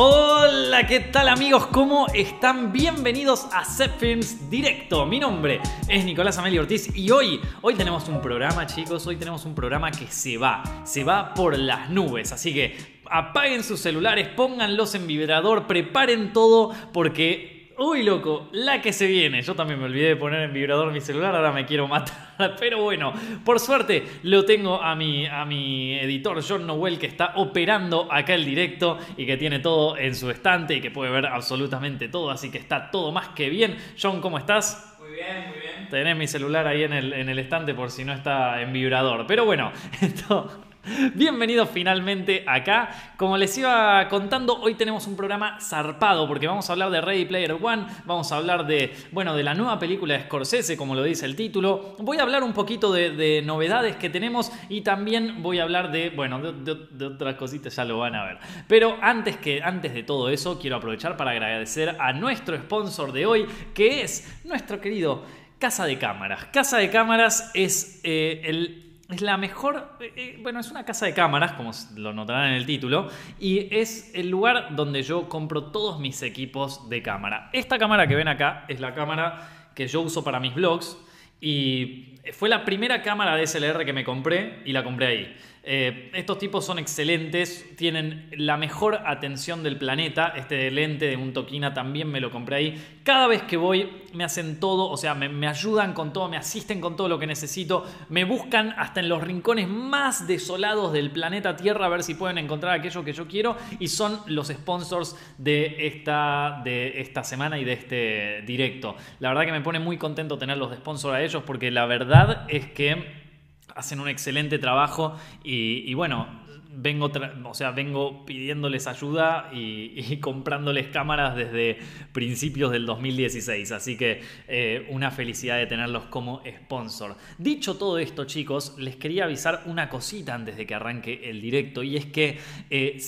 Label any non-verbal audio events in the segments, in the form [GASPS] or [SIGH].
Hola, ¿qué tal amigos? ¿Cómo están? Bienvenidos a Set Films Directo. Mi nombre es Nicolás Amelio Ortiz y hoy, hoy tenemos un programa, chicos. Hoy tenemos un programa que se va, se va por las nubes. Así que apaguen sus celulares, pónganlos en vibrador, preparen todo porque Uy, loco, la que se viene. Yo también me olvidé de poner en vibrador mi celular, ahora me quiero matar. [LAUGHS] Pero bueno, por suerte lo tengo a mi, a mi editor John Noel que está operando acá el directo y que tiene todo en su estante y que puede ver absolutamente todo, así que está todo más que bien. John, ¿cómo estás? Muy bien, muy bien. Tenés mi celular ahí en el, en el estante por si no está en vibrador. Pero bueno, [LAUGHS] esto... [LAUGHS] Bienvenidos finalmente acá. Como les iba contando, hoy tenemos un programa zarpado porque vamos a hablar de Ready Player One, vamos a hablar de, bueno, de la nueva película de Scorsese, como lo dice el título. Voy a hablar un poquito de, novedades que tenemos y también voy a hablar de, bueno, de, otras cositas, ya lo van a ver. Pero antes, que, antes de todo eso, quiero aprovechar para agradecer a nuestro sponsor de hoy, que es nuestro querido Casa de Cámaras. Casa de Cámaras es eh, el es la mejor, eh, eh, bueno, es una casa de cámaras, como lo notarán en el título, y es el lugar donde yo compro todos mis equipos de cámara. Esta cámara que ven acá es la cámara que yo uso para mis vlogs y fue la primera cámara de SLR que me compré y la compré ahí. Eh, estos tipos son excelentes, tienen la mejor atención del planeta. Este lente de un Tokina también me lo compré ahí. Cada vez que voy me hacen todo, o sea, me, ayudan con todo, me asisten con todo lo que necesito, me buscan hasta en los rincones más desolados del planeta Tierra a ver si pueden encontrar aquello que yo quiero y son los sponsors de esta, de esta semana y de este directo. La verdad que me pone muy contento tenerlos de sponsor a ellos porque la verdad es que hacen un excelente trabajo y, bueno, vengo, o sea, vengo pidiéndoles ayuda y, [LAUGHS] comprándoles cámaras desde principios del 2016. Así que eh, una felicidad de tenerlos como sponsor. Dicho todo esto, chicos, les quería avisar una cosita antes de que arranque el directo. Y es que eh,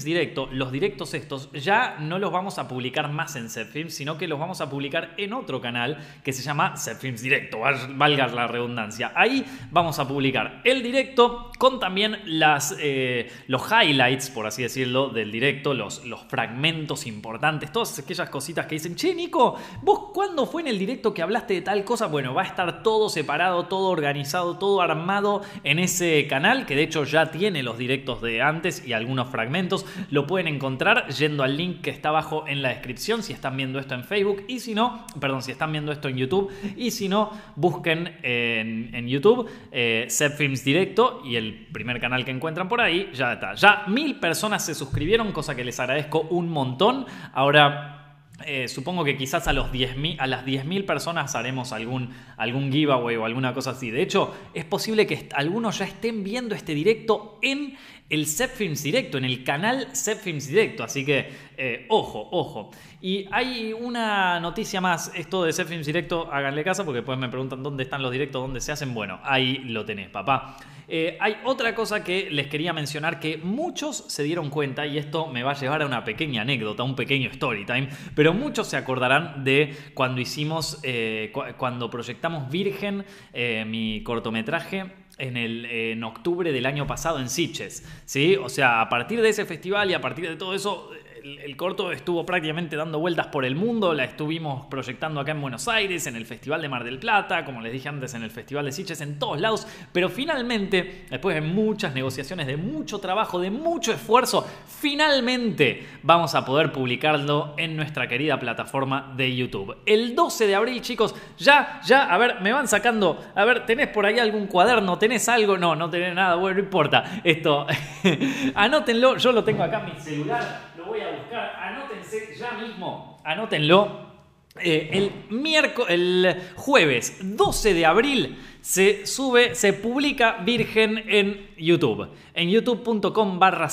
Directo, los directos estos, ya no los vamos a publicar más en Zepfilms, sino que los vamos a publicar en otro canal que se llama Zepfilms Directo, valga la redundancia. Ahí vamos a publicar el directo con también las... Eh, los highlights, por así decirlo, del directo, los, los fragmentos importantes, todas aquellas cositas que dicen, che, Nico, ¿vos cuándo fue en el directo que hablaste de tal cosa? Bueno, va a estar todo separado, todo organizado, todo armado en ese canal, que de hecho ya tiene los directos de antes y algunos fragmentos. Lo pueden encontrar yendo al link que está abajo en la descripción si están viendo esto en Facebook y si no, perdón, si están viendo esto en YouTube y si no, busquen en, YouTube eh, Films Directo y el primer canal que encuentran por ahí ya está. Ya mil personas se suscribieron, cosa que les agradezco un montón. Ahora eh, supongo que quizás a, los a las 10.000 personas haremos algún, algún giveaway o alguna cosa así. De hecho, es posible que algunos ya estén viendo este directo en el Films Directo, en el canal Films Directo. Así que, eh, ojo, ojo. Y hay una noticia más, esto de Films Directo, háganle caso porque después me preguntan dónde están los directos, dónde se hacen. Bueno, ahí lo tenés, papá. Eh, hay otra cosa que les quería mencionar que muchos se dieron cuenta, y esto me va a llevar a una pequeña anécdota, un pequeño story time, pero muchos se acordarán de cuando hicimos, eh, cuando proyectamos Virgen, mi cortometraje en, el, en octubre del año pasado en Sitges. ¿sí? O sea, a partir de ese festival y a partir de todo eso, el, corto estuvo prácticamente dando vueltas por el mundo, la estuvimos proyectando acá en Buenos Aires, en el Festival de Mar del Plata, como les dije antes, en el Festival de Sitges, en todos lados, pero finalmente, después de muchas negociaciones, de mucho trabajo, de mucho esfuerzo, finalmente vamos a poder publicarlo en nuestra querida plataforma de YouTube. El 12 de abril, chicos, ya, ya, a ver, me van sacando, a ver, ¿tenés por ahí algún cuaderno? ¿Tenés algo? No, no tenés nada, bueno, no importa. Esto, [LAUGHS] anótenlo, yo lo tengo acá en mi celular voy a buscar, anótense ya mismo, anótenlo. Eh, el miércoles, el jueves 12 de abril se sube, se publica Virgen en YouTube, en youtube.com barra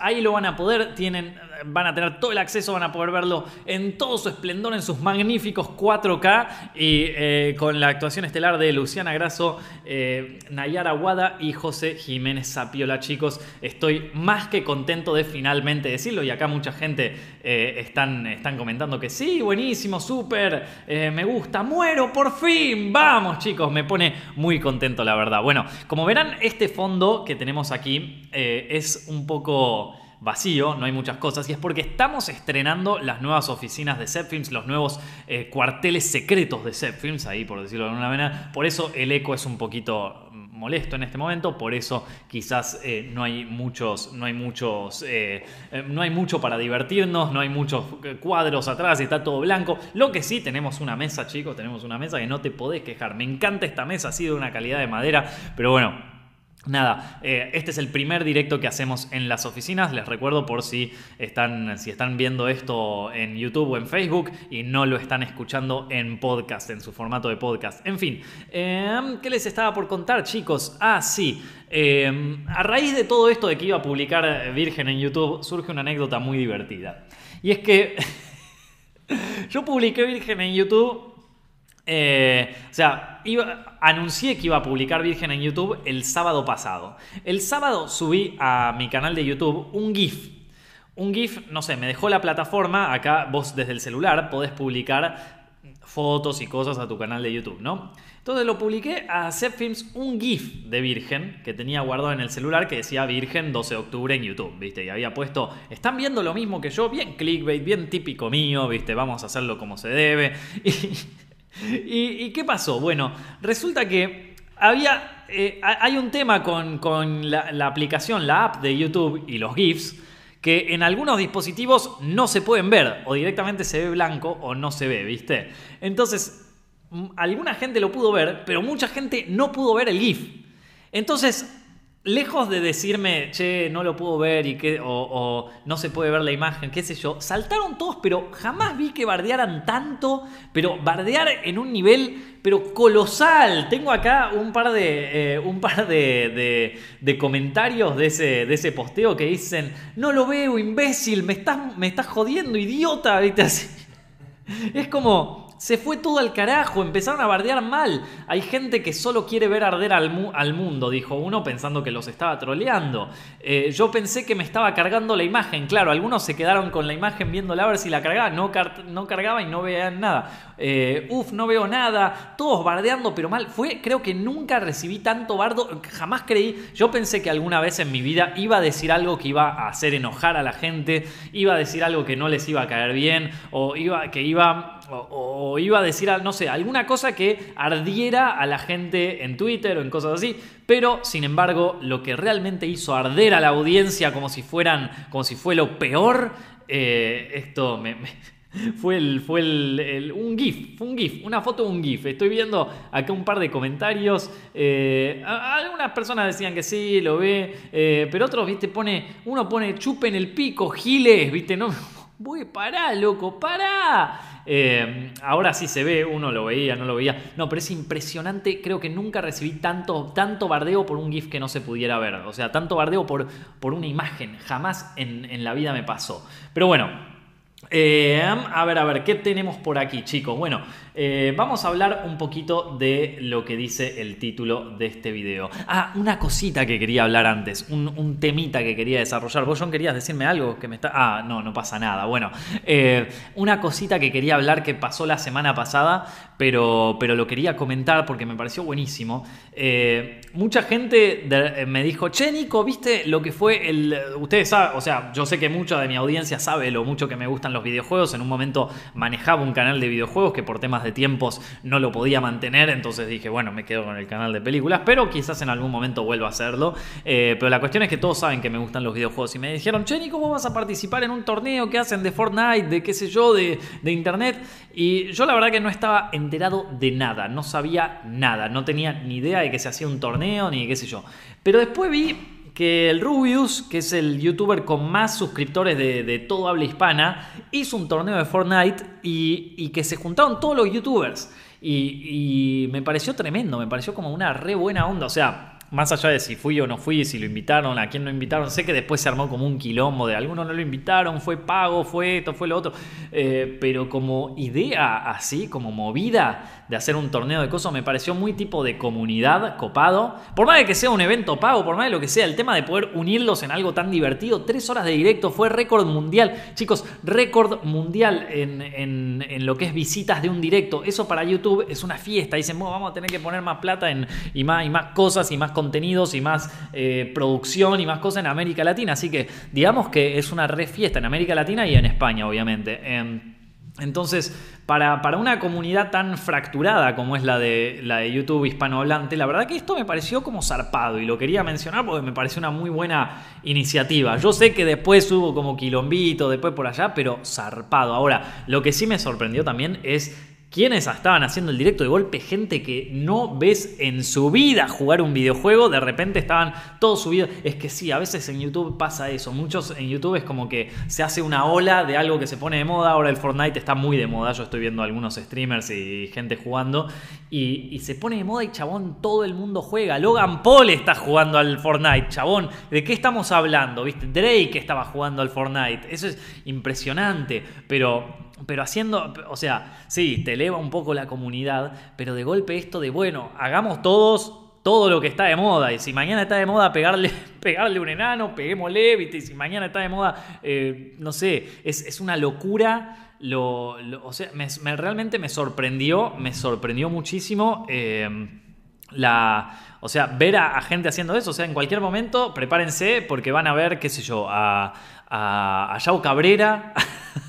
Ahí lo van a poder, tienen van a tener todo el acceso, van a poder verlo en todo su esplendor, en sus magníficos 4K y eh, con la actuación estelar de Luciana Grasso, eh, Nayara Wada y José Jiménez Zapiola. Chicos, estoy más que contento de finalmente decirlo y acá mucha gente eh, están, están comentando que sí, buenísimo, súper, me gusta, muero, por fin, vamos chicos, me pone muy contento la verdad. Bueno, como verán, este fondo que tenemos aquí es un poco vacío, no hay muchas cosas, y es porque estamos estrenando las nuevas oficinas de Zepfilms, los nuevos eh, cuarteles secretos de Zepfilms, ahí por decirlo de alguna manera. Por eso el eco es un poquito molesto en este momento, por eso quizás eh, no hay muchos, no hay muchos, eh, eh, no hay mucho para divertirnos, no hay muchos cuadros atrás, está todo blanco. Lo que sí tenemos una mesa, chicos, tenemos una mesa que no te podés quejar. Me encanta esta mesa, ha sido una calidad de madera, pero bueno, Nada, eh, este es el primer directo que hacemos en las oficinas. Les recuerdo por si están, si están viendo esto en YouTube o en Facebook y no lo están escuchando en podcast, en su formato de podcast. En fin, em, ¿qué les estaba por contar, chicos? Ah, sí. Em, a raíz de todo esto de que iba a publicar Virgen en YouTube, surge una anécdota muy divertida. Y es que [LAUGHS] yo publiqué Virgen en YouTube eh, o sea, anuncié que iba a publicar Virgen en YouTube el sábado pasado. El sábado subí a mi canal de YouTube un GIF. Un GIF, no sé, me dejó la plataforma. Acá vos desde el celular podés publicar fotos y cosas a tu canal de YouTube, ¿no? Entonces lo publiqué a Films un GIF de Virgen que tenía guardado en el celular que decía Virgen 12 de octubre en YouTube, ¿viste? Y había puesto, están viendo lo mismo que yo, bien clickbait, bien típico mío, ¿viste? Vamos a hacerlo como se debe. [LAUGHS] Y ¿Y, qué pasó? Bueno, resulta que había, eh, hay un tema con, la, aplicación, la app de YouTube y los GIFs, que en algunos dispositivos no se pueden ver, o directamente se ve blanco o no se ve, ¿viste? Entonces, alguna gente lo pudo ver, pero mucha gente no pudo ver el GIF. Entonces, lejos de decirme, che, no lo puedo ver y que, o, no se puede ver la imagen, qué sé yo, saltaron todos, pero jamás vi que bardearan tanto, pero bardear en un nivel, pero colosal. Tengo acá un par de, eh, un par de, de, comentarios de ese, de ese posteo que dicen, no lo veo, imbécil, me estás, me estás jodiendo, idiota, ¿viste? [LAUGHS] Así. Es como, se fue todo al carajo, empezaron a bardear mal. Hay gente que solo quiere ver arder al, al mundo, dijo uno pensando que los estaba troleando. Eh, yo pensé que me estaba cargando la imagen, claro, algunos se quedaron con la imagen viéndola a ver si la cargaba, no, no cargaba y no veían nada. Eh, uf, no veo nada, todos bardeando, pero mal. Fue, creo que nunca recibí tanto bardo, jamás creí, yo pensé que alguna vez en mi vida iba a decir algo que iba a hacer enojar a la gente, iba a decir algo que no les iba a caer bien, o iba, que iba o, iba a decir, no sé, alguna cosa que ardiera a la gente en Twitter o en cosas así, pero sin embargo lo que realmente hizo arder a la audiencia como si fueran, como si fue lo peor, eh, esto me, [LAUGHS] fue, el, fue un GIF, fue un GIF, una foto de un GIF. Estoy viendo acá un par de comentarios. Eh, algunas personas decían que sí, lo ve, eh, pero otros, viste, pone, uno pone chupen el pico, giles, viste, no, [LAUGHS] voy, pará, loco, pará. Eh, ahora sí se ve, uno lo veía, no lo veía. No, pero es impresionante. Creo que nunca recibí tanto, tanto bardeo por un GIF que no se pudiera ver. O sea, tanto bardeo por, por una imagen. Jamás en, en la vida me pasó. Pero bueno, eh, a ver, a ver, ¿qué tenemos por aquí, chicos? Bueno, eh, vamos a hablar un poquito de lo que dice el título de este video. Ah, una cosita que quería hablar antes, un, temita que quería desarrollar. ¿Vos, John, querías decirme algo que me está...? Ah, no, no pasa nada. Bueno, eh, una cosita que quería hablar que pasó la semana pasada, pero, pero lo quería comentar porque me pareció buenísimo. mucha gente me dijo, che, Nico, ¿viste lo que fue el... Ustedes saben, o sea, yo sé que mucha de mi audiencia sabe lo mucho que me gustan los videojuegos. En un momento manejaba un canal de videojuegos que por temas de tiempos no lo podía mantener, entonces dije, bueno, me quedo con el canal de películas, pero quizás en algún momento vuelva a hacerlo. Eh, pero la cuestión es que todos saben que me gustan los videojuegos y me dijeron, Che, ¿cómo vas a participar en un torneo que hacen de Fortnite, de qué sé yo, de, de internet? Y yo la verdad que no estaba enterado de nada, no sabía nada, no tenía ni idea de que se hacía un torneo ni qué sé yo. Pero después vi que el Rubius, que es el youtuber con más suscriptores de, todo habla hispana, hizo un torneo de Fortnite y, que se juntaron todos los youtubers. Y, y, me pareció tremendo, me pareció como una re buena onda. O sea, más allá de si fui o no fui, si lo invitaron, a quién no invitaron, sé que después se armó como un quilombo de algunos no lo invitaron, fue pago, fue esto, fue lo otro, eh, pero como idea así, como movida de hacer un torneo de cosas, me pareció muy tipo de comunidad copado, por más de que sea un evento pago, por más de lo que sea, el tema de poder unirlos en algo tan divertido, tres horas de directo fue récord mundial, chicos, récord mundial en, lo que es visitas de un directo, eso para YouTube es una fiesta, dicen, vamos a tener que poner más plata en, y, más, y más cosas y más contenido contenidos y más eh, producción y más cosas en América Latina. Así que digamos que es una re fiesta en América Latina y en España, obviamente. Em, entonces, para, una comunidad tan fracturada como es la de, la de YouTube hispanohablante, la verdad que esto me pareció como zarpado y lo quería mencionar porque me pareció una muy buena iniciativa. Yo sé que después hubo como quilombito, después por allá, pero zarpado. Ahora, lo que sí me sorprendió también es quienes estaban haciendo el directo de golpe, gente que no ves en su vida jugar un videojuego, de repente estaban todos subidos. Es que sí, a veces en YouTube pasa eso. Muchos en YouTube es como que se hace una ola de algo que se pone de moda. Ahora el Fortnite está muy de moda. Yo estoy viendo algunos streamers y gente jugando. Y, se pone de moda y chabón, todo el mundo juega. Logan Paul está jugando al Fortnite, chabón. ¿De qué estamos hablando? ¿Viste? Drake estaba jugando al Fortnite. Eso es impresionante. Pero pero haciendo, o sea, sí, te eleva un poco la comunidad, pero de golpe esto de, bueno, hagamos todos todo lo que está de moda. Y si mañana está de moda pegarle, [LAUGHS] pegarle un enano, peguémosle, ¿viste? Y si mañana está de moda, eh, no sé, es, una locura. Lo, o sea, me, realmente me sorprendió, me sorprendió muchísimo. Eh, la, o sea, ver a, gente haciendo eso. O sea, en cualquier momento, prepárense porque van a ver, qué sé yo, a, a, Yao Cabrera,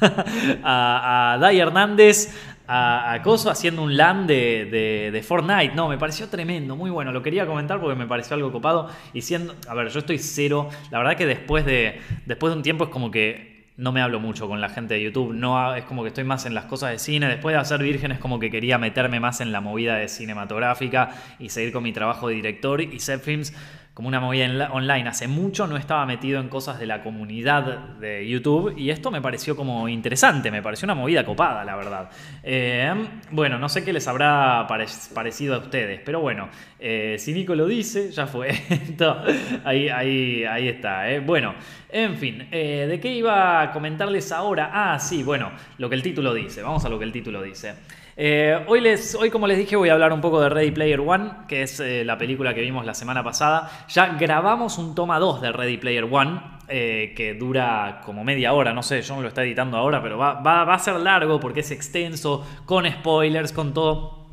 [LAUGHS] a, a Dai Hernández, a, Coso haciendo un LAN de, de, Fortnite. No, me pareció tremendo, muy bueno. Lo quería comentar porque me pareció algo copado. Y siendo, a ver, yo estoy cero. La verdad que después de, después de un tiempo es como que no me hablo mucho con la gente de YouTube. No, es como que estoy más en las cosas de cine. Después de hacer Virgen es como que quería meterme más en la movida de cinematográfica y seguir con mi trabajo de director y set films como una movida online. Hace mucho no estaba metido en cosas de la comunidad de YouTube y esto me pareció como interesante, me pareció una movida copada, la verdad. Eh, bueno, no sé qué les habrá parecido a ustedes, pero bueno, eh, si Nico lo dice, ya fue. [LAUGHS] ahí, ahí, ahí está. Eh. Bueno, en fin, ¿de qué iba a comentarles ahora? Ah, sí, bueno, lo que el título dice. Vamos a lo que el título dice. Eh, hoy, les, hoy, como les dije, voy a hablar un poco de Ready Player One, que es eh, la película que vimos la semana pasada. Ya grabamos un toma 2 de Ready Player One, eh, que dura como media hora, no sé, yo me lo está editando ahora, pero va, va, va a ser largo porque es extenso, con spoilers, con todo.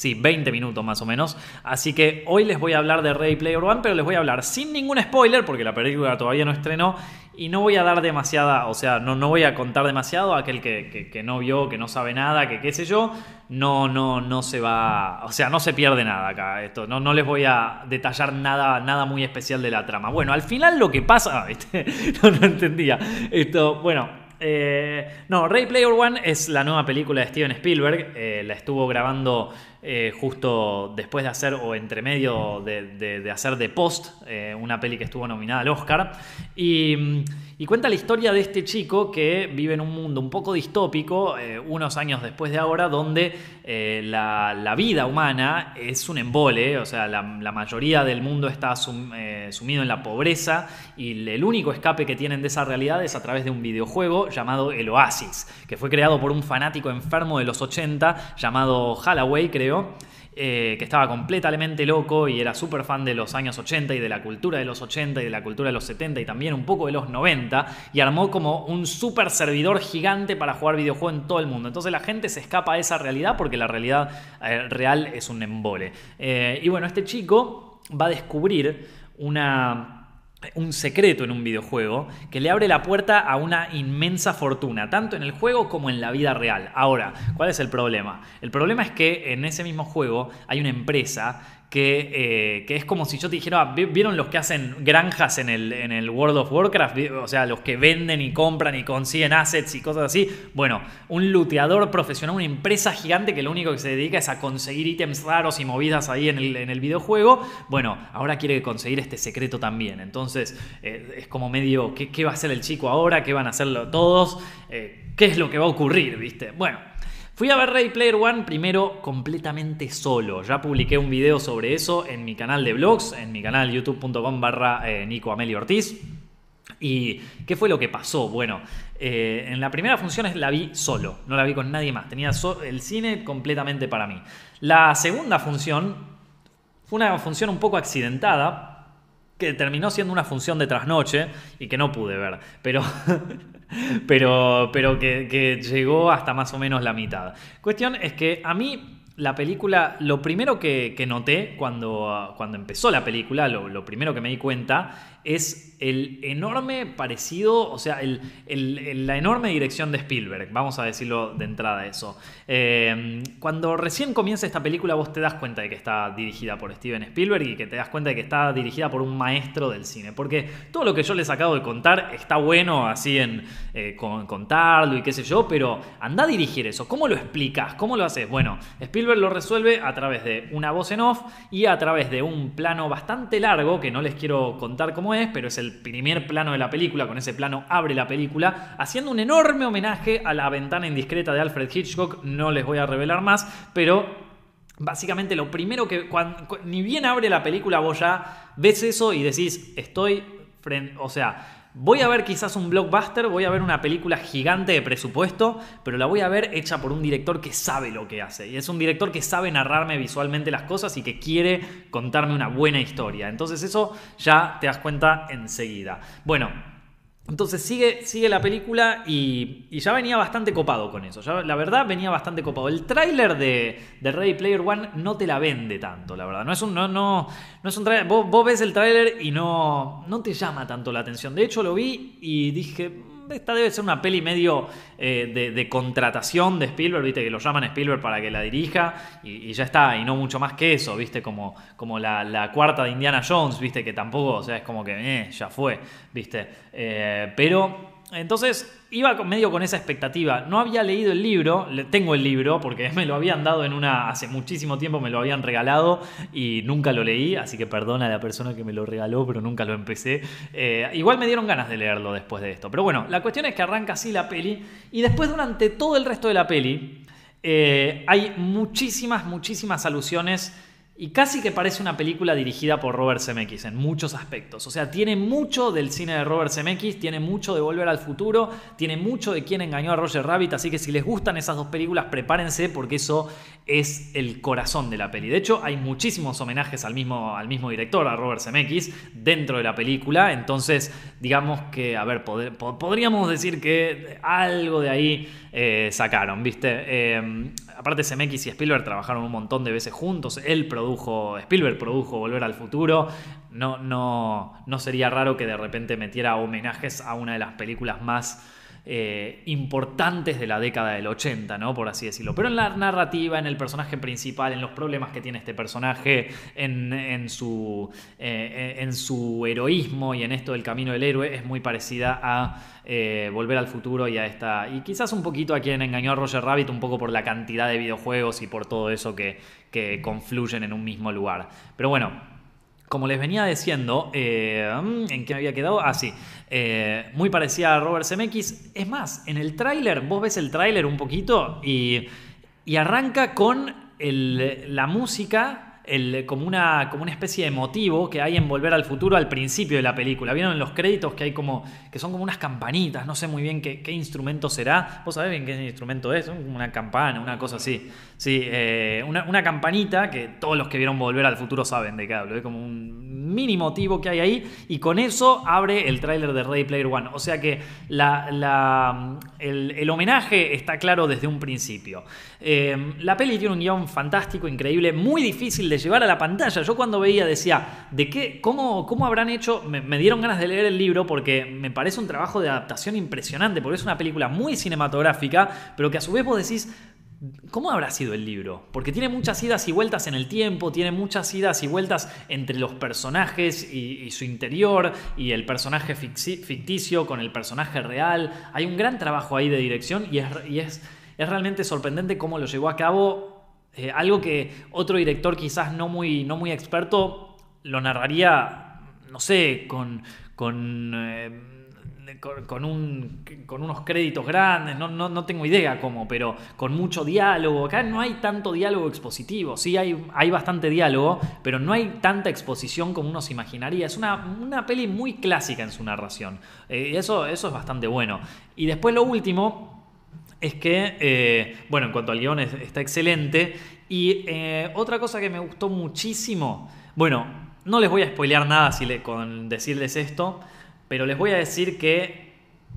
Sí, 20 minutos más o menos. Así que hoy les voy a hablar de Ready Player One, pero les voy a hablar sin ningún spoiler, porque la película todavía no estrenó. Y no voy a dar demasiada, o sea, no, no voy a contar demasiado a aquel que, no vio, que no sabe nada, que qué sé yo. No, no, no se va, o sea, no se pierde nada acá. Esto, no, no les voy a detallar nada, nada muy especial de la trama. Bueno, al final lo que pasa, [LAUGHS] no, no entendía. Esto, bueno, eh, no, Ray Player One es la nueva película de Steven Spielberg. Eh, la estuvo grabando eh, justo después de hacer, o entre medio de, hacer The Post, eh, una peli que estuvo nominada al Oscar. Y, cuenta la historia de este chico que vive en un mundo un poco distópico, eh, unos años después de ahora, donde la, vida humana es un embole, o sea, la, mayoría del mundo está sumido en la pobreza y el único escape que tienen de esa realidad es a través de un videojuego llamado El Oasis, que fue creado por un fanático enfermo de los 80 llamado Halloway, creo eh, que estaba completamente loco y era súper fan de los años 80 y de la cultura de los 80 y de la cultura de los 70 y también un poco de los 90 y armó como un super servidor gigante para jugar videojuegos en todo el mundo. Entonces la gente se escapa a esa realidad porque la realidad eh, real es un embole. Eh, y bueno, este chico va a descubrir una un secreto en un videojuego que le abre la puerta a una inmensa fortuna, tanto en el juego como en la vida real. Ahora, ¿cuál es el problema? El problema es que en ese mismo juego hay una empresa eh, que, es como si yo te dijera, ¿vieron los que hacen granjas en el, en el World of Warcraft? O sea, los que venden y compran y consiguen assets y cosas así. Bueno, un looteador profesional, una empresa gigante que lo único que se dedica es a conseguir ítems raros y movidas ahí en el, en el videojuego. Bueno, ahora quiere conseguir este secreto también. Entonces, eh, es como medio, ¿qué, va a hacer el chico ahora? ¿Qué van a hacerlo todos? Eh, ¿Qué es lo que va a ocurrir? ¿Viste? Bueno. Fui a ver Ready Player One primero completamente solo. Ya publiqué un video sobre eso en mi canal de vlogs, en mi canal youtube.com barra eh, Nico Amelio Ortiz. ¿Y qué fue lo que pasó? Bueno, eh, en la primera función la vi solo, no la vi con nadie más. Tenía el cine completamente para mí. La segunda función fue una función un poco accidentada, que terminó siendo una función de trasnoche y que no pude ver, pero, [LAUGHS] [LAUGHS] pero, pero que, llegó hasta más o menos la mitad. Cuestión es que a mí la película, lo primero que, noté cuando, cuando empezó la película, lo, lo primero que me di cuenta es el enorme parecido, o sea, la enorme dirección de Spielberg, vamos a decirlo de entrada eso. Eh, cuando recién comienza esta película vos te das cuenta de que está dirigida por Steven Spielberg y que te das cuenta de que está dirigida por un maestro del cine, porque todo lo que yo les acabo de contar está bueno así en eh, contarlo y qué sé yo, pero anda a dirigir eso, ¿cómo lo explicas? ¿Cómo lo haces? Bueno, Spielberg lo resuelve a través de una voz en off y a través de un plano bastante largo que no les quiero contar cómo es, pero es el primer plano de la película, con ese plano abre la película, haciendo un enorme homenaje a la ventana indiscreta de Alfred Hitchcock, no les voy a revelar más, pero Básicamente lo primero que, ni bien abre la película, vos ya ves eso y decís, estoy, frente, o sea, Voy a ver quizás un blockbuster, voy a ver una película gigante de presupuesto, pero la voy a ver hecha por un director que sabe lo que hace. Y es un director que sabe narrarme visualmente las cosas y que quiere contarme una buena historia. Entonces eso ya te das cuenta enseguida. Bueno, entonces sigue, sigue la película y, ya venía bastante copado con eso. la verdad venía bastante copado. El tráiler de, de, Ready Player One no te la vende tanto, la verdad. No es un, no, no, no es un tráiler. Vos, ves el tráiler y no, no te llama tanto la atención. De hecho lo vi y dije, esta debe ser una peli medio eh, de, contratación de Spielberg, viste, que lo llaman Spielberg para que la dirija y, ya está, y no mucho más que eso, viste, como, como la, cuarta de Indiana Jones, viste, que tampoco, o sea, es como que, eh, ya fue, viste. Eh, pero entonces iba medio con esa expectativa. No había leído el libro, tengo el libro porque [LAUGHS] me lo habían dado en una, hace muchísimo tiempo me lo habían regalado y nunca lo leí, así que perdona a la persona que me lo regaló, pero nunca lo empecé. Eh, igual me dieron ganas de leerlo después de esto. Pero bueno, la cuestión es que arranca así la peli y después durante todo el resto de la peli eh, hay muchísimas, muchísimas alusiones y casi que parece una película dirigida por Robert Zemeckis en muchos aspectos. O sea, tiene mucho del cine de Robert Zemeckis, tiene mucho de Volver al Futuro, tiene mucho de quien engañó a Roger Rabbit. Así que si les gustan esas dos películas, prepárense porque eso es el corazón de la peli. De hecho, hay muchísimos homenajes al mismo, al mismo director, a Robert Zemeckis, dentro de la película. Entonces, digamos que, a ver, podríamos decir que algo de ahí eh, sacaron, ¿viste? Eh, aparte, Zemeckis y Spielberg trabajaron un montón de veces juntos. Él produjo, Spielberg produjo Volver al Futuro. No, no, no sería raro que de repente metiera homenajes a una de las películas más eh, importantes de la década del 80, ¿no? Por así decirlo. Pero en la narrativa, en el personaje principal, en los problemas que tiene este personaje, en, su, eh, en su heroísmo y en esto del camino del héroe, es muy parecida a eh, Volver al Futuro y a esta. Y quizás un poquito a quien engañó a Roger Rabbit, un poco por la cantidad de videojuegos y por todo eso que, que confluyen en un mismo lugar. Pero bueno, como les venía diciendo, eh, mm, ¿en qué me había quedado? Ah, sí. Eh, muy parecida a Robert Zemeckis. Es más, en el tráiler, vos ves el tráiler un poquito y, arranca con la música como, una, especie de motivo que hay en Volver al Futuro al principio de la película. ¿Vieron en los créditos que hay como, que son como unas campanitas? No sé muy bien qué, instrumento será. ¿Vos sabés bien qué instrumento es? Una campana, una cosa así. Sí, eh, una, campanita que todos los que vieron Volver al Futuro saben de qué hablo. Es como un mini motivo que hay ahí y con eso abre el tráiler de Ready Player One. O sea que la, el, homenaje está claro desde un principio. Eh, la peli tiene un guion fantástico, increíble, muy difícil de llevar a la pantalla. Yo cuando veía decía, ¿de qué? ¿Cómo, cómo habrán hecho? Me, dieron ganas de leer el libro porque me parece un trabajo de adaptación impresionante, porque es una película muy cinematográfica, pero que a su vez vos decís, ¿Cómo habrá sido el libro? Porque tiene muchas idas y vueltas en el tiempo, tiene muchas idas y vueltas entre los personajes y, su interior, y el personaje ficticio con el personaje real. Hay un gran trabajo ahí de dirección y es, realmente sorprendente cómo lo llevó a cabo eh, algo que otro director quizás no muy, no muy experto lo narraría, no sé, con, con, eh, con, un, con, unos créditos grandes, no, no, tengo idea cómo, pero con mucho diálogo. Acá no hay tanto diálogo expositivo, sí hay, hay bastante diálogo, pero no hay tanta exposición como uno se imaginaría. Es una, una peli muy clásica en su narración. Eh, eso, eso es bastante bueno. Y después lo último es que, eh, bueno, en cuanto al guion está excelente. Y eh, otra cosa que me gustó muchísimo, bueno, no les voy a spoilear nada si le, con decirles esto, pero les voy a decir que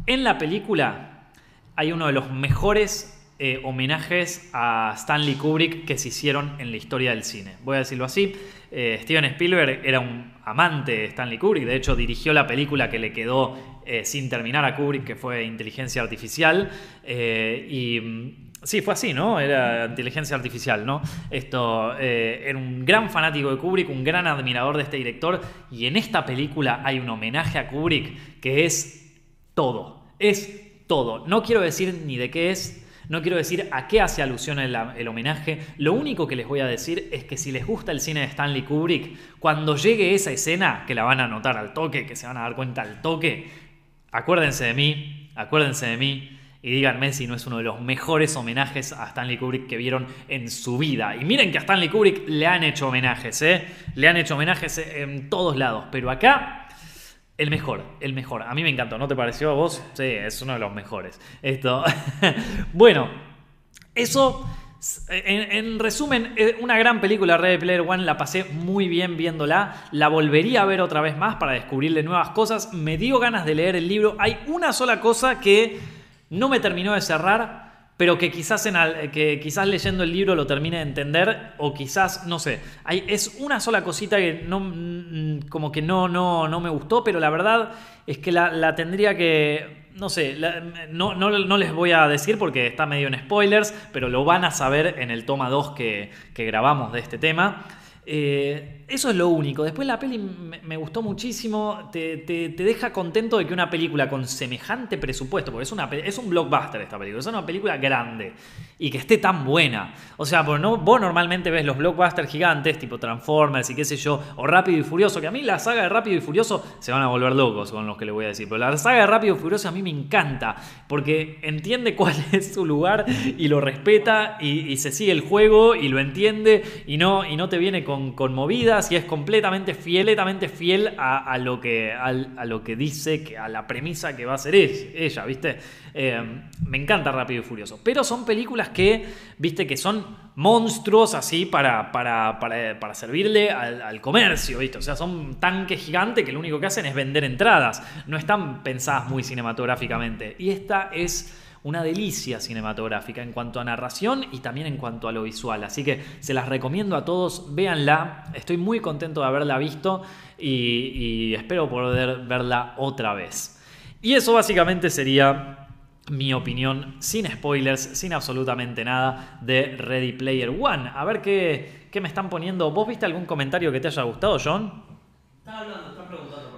en la película hay uno de los mejores eh, homenajes a Stanley Kubrick que se hicieron en la historia del cine. Voy a decirlo así. Eh, Steven Spielberg era un amante de Stanley Kubrick, de hecho dirigió la película que le quedó eh, sin terminar a Kubrick, que fue Inteligencia Artificial. y mm, Sí, fue así, ¿no? Era inteligencia artificial, ¿no? Esto, era un gran fanático de Kubrick, un gran admirador de este director, y en esta película hay un homenaje a Kubrick que es todo, es todo. No quiero decir ni de qué es, no quiero decir a qué hace alusión el, homenaje. Lo único que les voy a decir es que si les gusta el cine de Stanley Kubrick, cuando llegue esa escena, que la van a notar al toque, que se van a dar cuenta al toque, acuérdense de mí, acuérdense de mí y díganme si no es uno de los mejores homenajes a Stanley Kubrick que vieron en su vida. Y miren que a Stanley Kubrick le han hecho homenajes, ¿eh? Le han hecho homenajes en todos lados, pero acá el mejor, el mejor. A mí me encantó, ¿no te pareció a vos? Sí, es uno de los mejores. Esto. [LAUGHS] bueno, eso. En, resumen, eh, una gran película, Red Player One, la pasé muy bien viéndola, la volvería a ver otra vez más para descubrirle nuevas cosas, me dio ganas de leer el libro, hay una sola cosa que no me terminó de cerrar, pero que quizás, en que quizás leyendo el libro lo termine de entender o quizás, no sé, hay, es una sola cosita que no, mm, como que no, no, no me gustó, pero la verdad es que la, tendría que, no sé, no, no, les voy a decir porque está medio en spoilers, pero lo van a saber en el toma 2 que, que grabamos de este tema. Eh, eso es lo único. Después la peli me, gustó muchísimo. Te, deja contento de que una película con semejante presupuesto, porque es, una, es un blockbuster esta película, es una película grande y que esté tan buena. O sea, no, vos normalmente ves los blockbusters gigantes, tipo Transformers y qué sé yo, o Rápido y Furioso, que a mí la saga de Rápido y Furioso se van a volver locos con los que le voy a decir. Pero la saga de Rápido y Furioso a mí me encanta, porque entiende [LAUGHS] cuál es su lugar y lo respeta y, se sigue el juego y lo entiende y no, y no te viene con, con movidas y es completamente fiel, completamente fiel a, lo que, a, lo que dice, que, a la premisa que va a ser ella, ¿viste? Eh, me encanta Rápido y Furioso. Pero son películas que, ¿viste? Que son monstruos así para, para, para, servirle al, comercio, ¿viste? O sea, son tanques gigantes que lo único que hacen es vender entradas. No están pensadas muy cinematográficamente. Y esta es una delicia cinematográfica en cuanto a narración y también en cuanto a lo visual. Así que se las recomiendo a todos, véanla. Estoy muy contento de haberla visto y, espero poder verla otra vez. Y eso básicamente sería mi opinión, sin spoilers, sin absolutamente nada, de Ready Player One. A ver qué, qué me están poniendo. ¿Vos viste algún comentario que te haya gustado, John? Está hablando, está preguntando.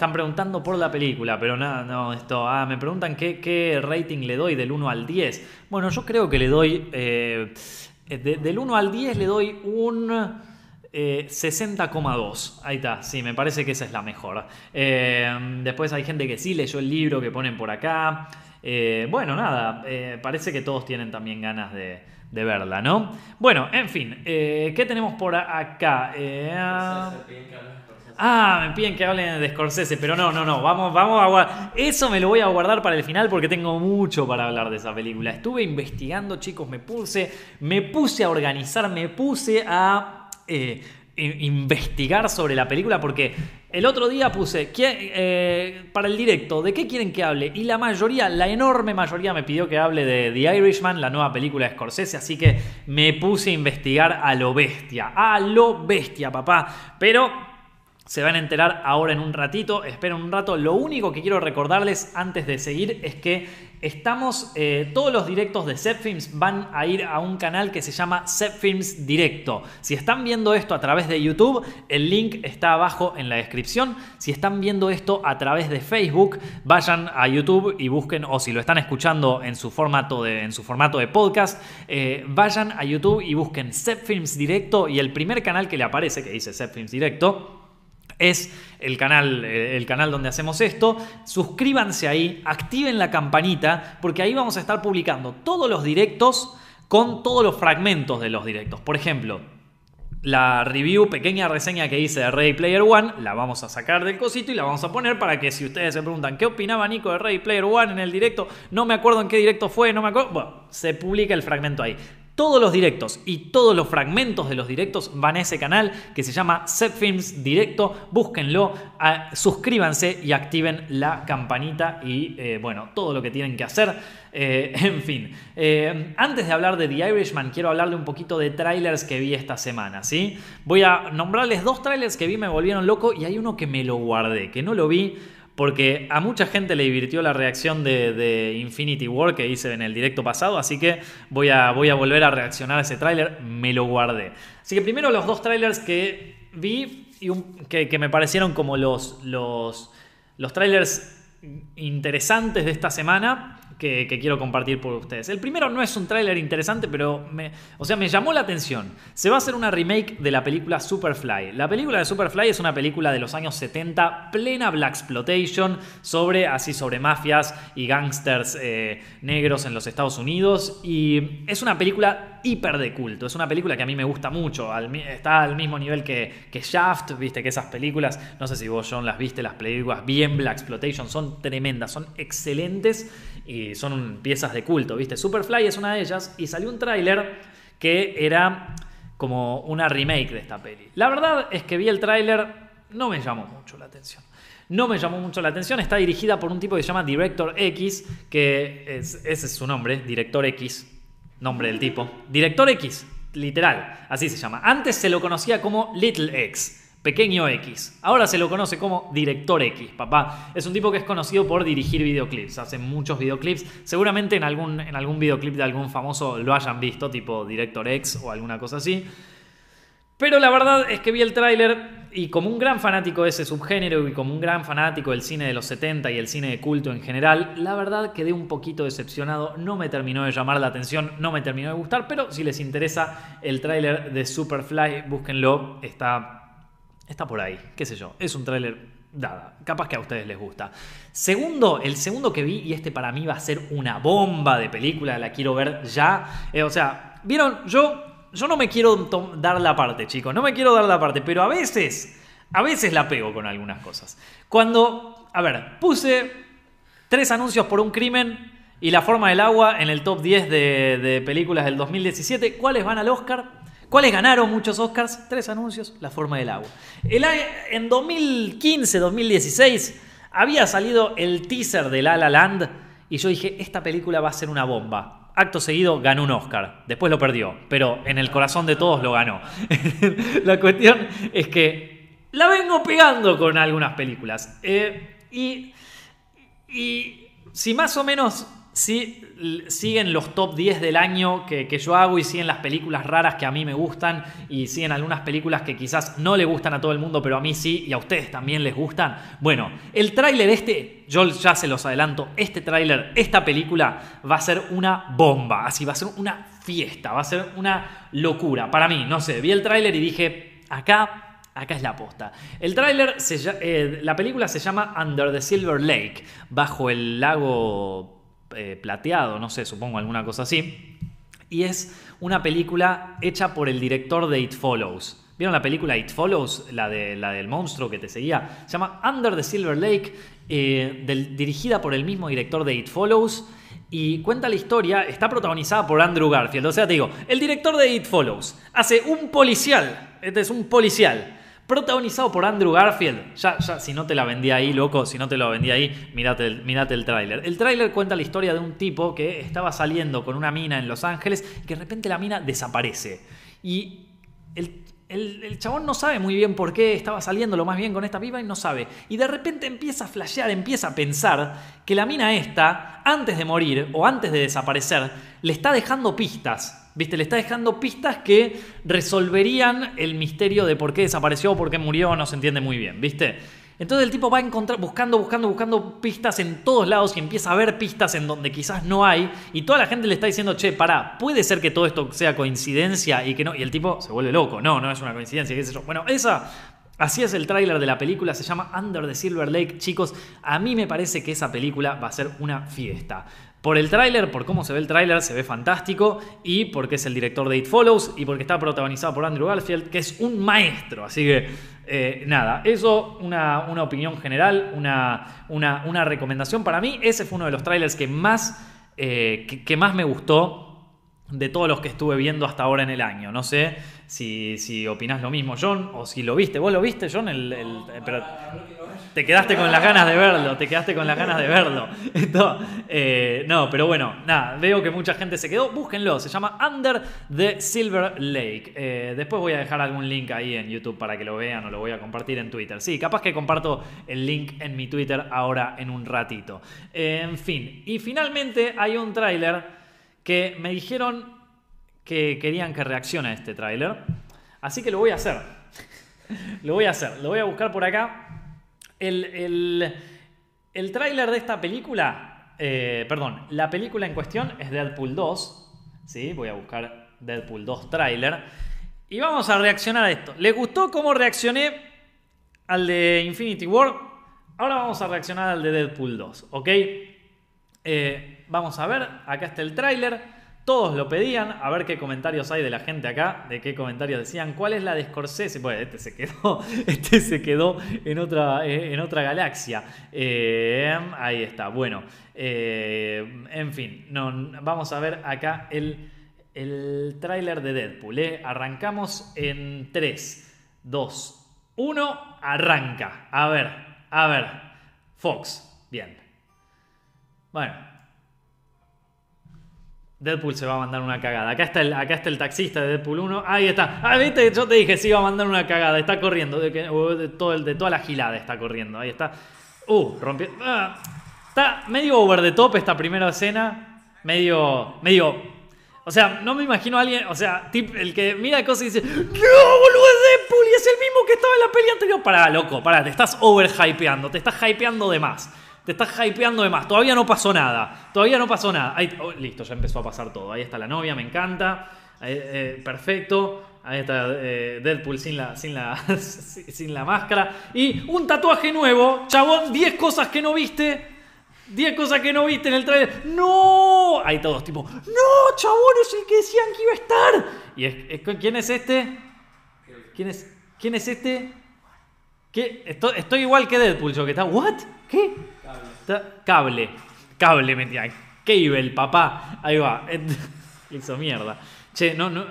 Están preguntando por la película, pero nada, no, esto. Ah, me preguntan qué, rating le doy del 1 al 10. Bueno, yo creo que le doy. Eh, del 1 al 10 le doy un. 60,2. Eh, Ahí está, sí, me parece que esa es la mejor. Eh, después hay gente que sí leyó el libro que ponen por acá. bueno, nada, parece que todos tienen también ganas de, verla, ¿no? Bueno, en fin, ¿qué tenemos por acá? Ah, me piden que hablen de Scorsese, pero no, no, no, vamos, vamos a guardar. Eso me lo voy a guardar para el final porque tengo mucho para hablar de esa película. Estuve investigando, chicos, me puse, me puse a organizar, me puse a eh, investigar sobre la película porque el otro día puse eh, para el directo, ¿de qué quieren que hable? Y la mayoría, la enorme mayoría me pidió que hable de The Irishman, la nueva película de Scorsese, así que me puse a investigar a lo bestia, a lo bestia, papá. Pero se van a enterar ahora en un ratito, esperen un rato. Lo único que quiero recordarles antes de seguir es que estamos, eh, todos los directos de Zepfilms van a ir a un canal que se llama Zepfilms Directo. Si están viendo esto a través de YouTube, el link está abajo en la descripción. Si están viendo esto a través de Facebook, vayan a YouTube y busquen, o si lo están escuchando en su formato de, en su formato de podcast, eh, vayan a YouTube y busquen Zepfilms Directo y el primer canal que le aparece, que dice Zepfilms Directo, es el canal, eh, el canal donde hacemos esto. Suscríbanse ahí, activen la campanita, porque ahí vamos a estar publicando todos los directos con todos los fragmentos de los directos. Por ejemplo, la review, pequeña reseña que hice de Ready Player One, la vamos a sacar del cosito y la vamos a poner para que si ustedes se preguntan qué opinaba Nico de Ready Player One en el directo, no me acuerdo en qué directo fue, no me acuerdo, bueno, se publica el fragmento ahí todos los directos y todos los fragmentos de los directos van a ese canal que se llama Films Directo. Búsquenlo, suscríbanse y activen la campanita y eh, bueno, todo lo que tienen que hacer. Eh, [LAUGHS] en fin, eh, antes de hablar de The Irishman, quiero hablarle un poquito de trailers que vi esta semana, ¿sí? Voy a nombrarles dos trailers que vi, me volvieron loco y hay uno que me lo guardé, que no lo vi porque a mucha gente le divirtió la reacción de, Infinity War que hice en el directo pasado, así que voy a, voy a volver a reaccionar a ese tráiler, me lo guardé. Así que primero los dos trailers que vi y que, me parecieron como los, los, los trailers interesantes de esta semana que, quiero compartir por ustedes. El primero no es un tráiler interesante, pero me, o sea, me llamó la atención. Se va a hacer una remake de la película Superfly. La película de Superfly es una película de los años 70, plena Black Exploitation, sobre, así sobre mafias y gángsters eh, negros en los Estados Unidos. Y es una película hiper de culto. Es una película que a mí me gusta mucho. está al mismo nivel que, que Shaft, viste que esas películas, no sé si vos, John, las viste, las películas bien Black Exploitation, son tremendas, son excelentes y son piezas de culto, ¿viste? Superfly es una de ellas y salió un tráiler que era como una remake de esta peli. La verdad es que vi el tráiler, no me llamó mucho la atención. No me llamó mucho la atención, está dirigida por un tipo que se llama Director X, que es, ese es su nombre, Director X, nombre del tipo. Director X, literal, así se llama. Antes se lo conocía como Little X. Pequeño X. Ahora se lo conoce como Director X, papá. Es un tipo que es conocido por dirigir videoclips. Hace muchos videoclips. Seguramente en algún, en algún videoclip de algún famoso lo hayan visto, tipo Director X o alguna cosa así. Pero la verdad es que vi el tráiler y como un gran fanático de ese subgénero y como un gran fanático del cine de los 70 y el cine de culto en general, la verdad quedé un poquito decepcionado, no me terminó de llamar la atención, no me terminó de gustar, pero si les interesa el tráiler de Superfly, búsquenlo, está Está por ahí, qué sé yo. Es un tráiler dada. Capaz que a ustedes les gusta. Segundo, el segundo que vi, y este para mí va a ser una bomba de película, la quiero ver ya. Eh, o sea, vieron, yo, yo no me quiero dar la parte, chicos, no me quiero dar la parte, pero a veces, a veces la pego con algunas cosas. Cuando, a ver, puse tres anuncios por un crimen y La forma del agua en el top 10 de, de películas del 2017, ¿cuáles van al Oscar? ¿Cuáles ganaron muchos Oscars? Tres anuncios, La forma del agua. El, en 2015, 2016, había salido el teaser de La La Land y yo dije, esta película va a ser una bomba. Acto seguido ganó un Oscar, después lo perdió, pero en el corazón de todos lo ganó. [LAUGHS] la cuestión es que la vengo pegando con algunas películas. Eh, y, y si más o menos si siguen los top 10 del año que, yo hago y siguen las películas raras que a mí me gustan y siguen algunas películas que quizás no le gustan a todo el mundo, pero a mí sí y a ustedes también les gustan. Bueno, el tráiler este, yo ya se los adelanto, este tráiler, esta película va a ser una bomba, así va a ser una fiesta, va a ser una locura. Para mí, no sé, vi el tráiler y dije, acá Acá es la aposta. El tráiler, eh, la película se llama Under the Silver Lake, bajo el lago eh, plateado, no sé, supongo alguna cosa así. Y es una película hecha por el director de It Follows. ¿Vieron la película It Follows? La, de, la del monstruo que te seguía. Se llama Under the Silver Lake, eh, dirigida por el mismo director de It Follows. Y cuenta la historia, está protagonizada por Andrew Garfield. O sea, te digo, el director de It Follows hace un policial. Este es un policial protagonizado por Andrew Garfield. Ya, ya, si no te la vendí ahí, loco, si no te lo vendí ahí, mirate el, el tráiler. El tráiler cuenta la historia de un tipo que estaba saliendo con una mina en Los Ángeles y que de repente la mina desaparece. Y el, el, chabón no sabe muy bien por qué estaba saliendo lo más bien con esta piba y no sabe. Y de repente empieza a flashear, empieza a pensar que la mina esta, antes de morir o antes de desaparecer, le está dejando pistas ¿Viste? Le está dejando pistas que resolverían el misterio de por qué desapareció o por qué murió, no se entiende muy bien, ¿viste? Entonces el tipo va encontrar, buscando, buscando, buscando pistas en todos lados y empieza a ver pistas en donde quizás no hay. Y toda la gente le está diciendo, che, pará, puede ser que todo esto sea coincidencia y que no. Y el tipo se vuelve loco. No, no es una coincidencia, qué sé yo. Bueno, esa. Así es el tráiler de la película, se llama Under the Silver Lake. Chicos, a mí me parece que esa película va a ser una fiesta. Por el tráiler, por cómo se ve el tráiler, se ve fantástico y porque es el director de It Follows y porque está protagonizado por Andrew Garfield, que es un maestro. Así que, eh, nada, eso, una, una opinión general, una, una, una, recomendación para mí. Ese fue uno de los trailers que más, eh, que, más me gustó de todos los que estuve viendo hasta ahora en el año. No sé si, si opinás lo mismo, John, o si lo viste. ¿Vos lo viste, John? El, pero te quedaste con las ganas de verlo, te quedaste con las ganas de verlo. [LAUGHS] Esto, eh, no, pero bueno, nada, veo que mucha gente se quedó. Búsquenlo, se llama Under the Silver Lake. Eh, después voy a dejar algún link ahí en YouTube para que lo vean o lo voy a compartir en Twitter. Sí, capaz que comparto el link en mi Twitter ahora en un ratito. Eh, en fin, y finalmente hay un tráiler que me dijeron que querían que reaccione a este tráiler. Así que lo voy a hacer. [LAUGHS] lo voy a hacer. Lo voy a buscar por acá. El, el, el tráiler de esta película, eh, perdón, la película en cuestión es Deadpool 2. ¿sí? Voy a buscar Deadpool 2 tráiler. Y vamos a reaccionar a esto. ¿Les gustó cómo reaccioné al de Infinity War? Ahora vamos a reaccionar al de Deadpool 2, ¿ok? Eh, vamos a ver, acá está el tráiler. Todos lo pedían, a ver qué comentarios hay de la gente acá, de qué comentarios decían, ¿cuál es la de Scorsese? Bueno, este se quedó, [LAUGHS] este se quedó en otra, eh, en otra galaxia. Eh, ahí está, bueno. eh, en fin, no, vamos a ver acá el, el tráiler de Deadpool. Arrancamos en 3, 2, 1, arranca. A ver, a ver. Fox, bien. Bueno. Deadpool se va a mandar una cagada. Acá está el, acá está el taxista de Deadpool 1. Ahí está. Ah, viste, yo te dije, sí iba a mandar una cagada. Está corriendo. De, que- todo el- de toda la gilada está corriendo. Ahí está. Uh, rompió. ah. está medio over the top esta primera escena. Medio. Medio. O sea, no me imagino a alguien. O sea, el que mira cosas y dice. ¡No, boludo! Es Deadpool y es el mismo que estaba en la peli anterior. Pará, loco, pará. Te estás overhypeando. Te estás hypeando de más. Te estás hypeando de más. Todavía no pasó nada. Todavía no pasó nada. Oh, listo, ya empezó a pasar todo. Ahí está la novia, me encanta. Ahí, eh, perfecto. Ahí está eh, Deadpool sin la, sin, la, [LAUGHS] sin la máscara. Y un tatuaje nuevo. Chabón, 10 cosas que no viste. 10 cosas que no viste en el trailer. ¡No! Ahí todos tipo, ¡No, chabón! Es el que decían que iba a estar. ¿Y es, quién es este? ¿Quién es, quién es este? ¿Qué? Estoy, estoy igual que Deadpool, yo que está. ¿What? ¿Qué? Cable. Cable metía. Cable, papá. Ahí va. [LAUGHS] Hizo mierda. Che, no, no.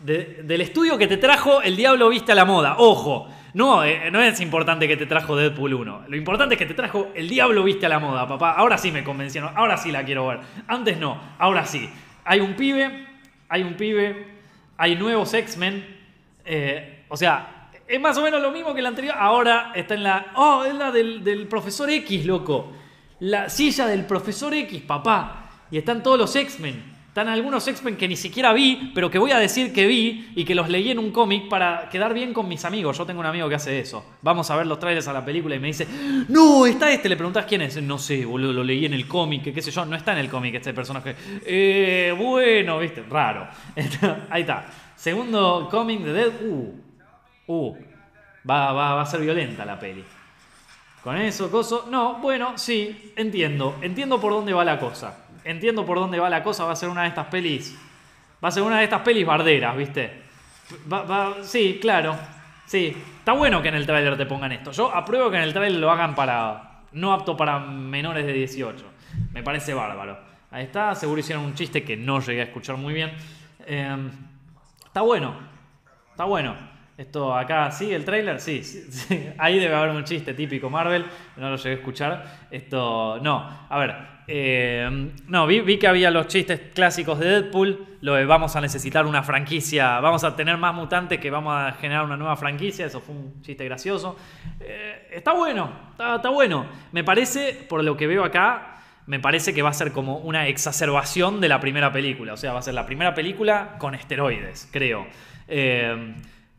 de- del estudio que te trajo El Diablo Viste a la Moda. Ojo. No, eh, no es importante que te trajo Deadpool 1. Lo importante es que te trajo El Diablo Viste a la Moda, papá. Ahora sí me convencieron. Ahora sí la quiero ver. Antes no. Ahora sí. Hay un pibe. Hay un pibe. Hay nuevos X-Men. Eh, o sea, es más o menos lo mismo que la anterior. Ahora está en la. Oh, es la del profesor X, loco. La silla del profesor X, papá. Y están todos los X-Men. Están algunos X-Men que ni siquiera vi, pero que voy a decir que vi y que los leí en un cómic para quedar bien con mis amigos. Yo tengo un amigo que hace eso. Vamos a ver los trailers a la película y me dice, no, está este. Le preguntas quién es. No sé, boludo, lo leí en el cómic, qué sé yo. No está en el cómic este personaje. Eh, bueno, viste, raro. [LAUGHS] Ahí está. Segundo cómic de Dead. Uh, uh. Va, va, va a ser violenta la peli. Con eso, coso. No, bueno, sí, entiendo. Entiendo por dónde va la cosa. Entiendo por dónde va la cosa. Va a ser una de estas pelis. Va a ser una de estas pelis barderas, ¿viste? Va- va- sí, claro. Sí. Está bueno que en el tráiler te pongan esto. Yo apruebo que en el tráiler lo hagan para. No apto para menores de 18. Me parece bárbaro. Ahí está. Seguro hicieron un chiste que no llegué a escuchar muy bien. Eh, está bueno. Está bueno. Esto acá, ¿sí? ¿El trailer? Sí. [LAUGHS] Ahí debe haber un chiste típico Marvel. No lo llegué a escuchar. Esto, no. A ver. eh, no, vi, que había los chistes clásicos de Deadpool. Lo de vamos a necesitar una franquicia. Vamos a tener más mutantes que vamos a generar una nueva franquicia. Eso fue un chiste gracioso. Eh, está bueno. Está, está bueno. Me parece, por lo que veo acá, me parece que va a ser como una exacerbación de la primera película. O sea, va a ser la primera película con esteroides, creo. Eh,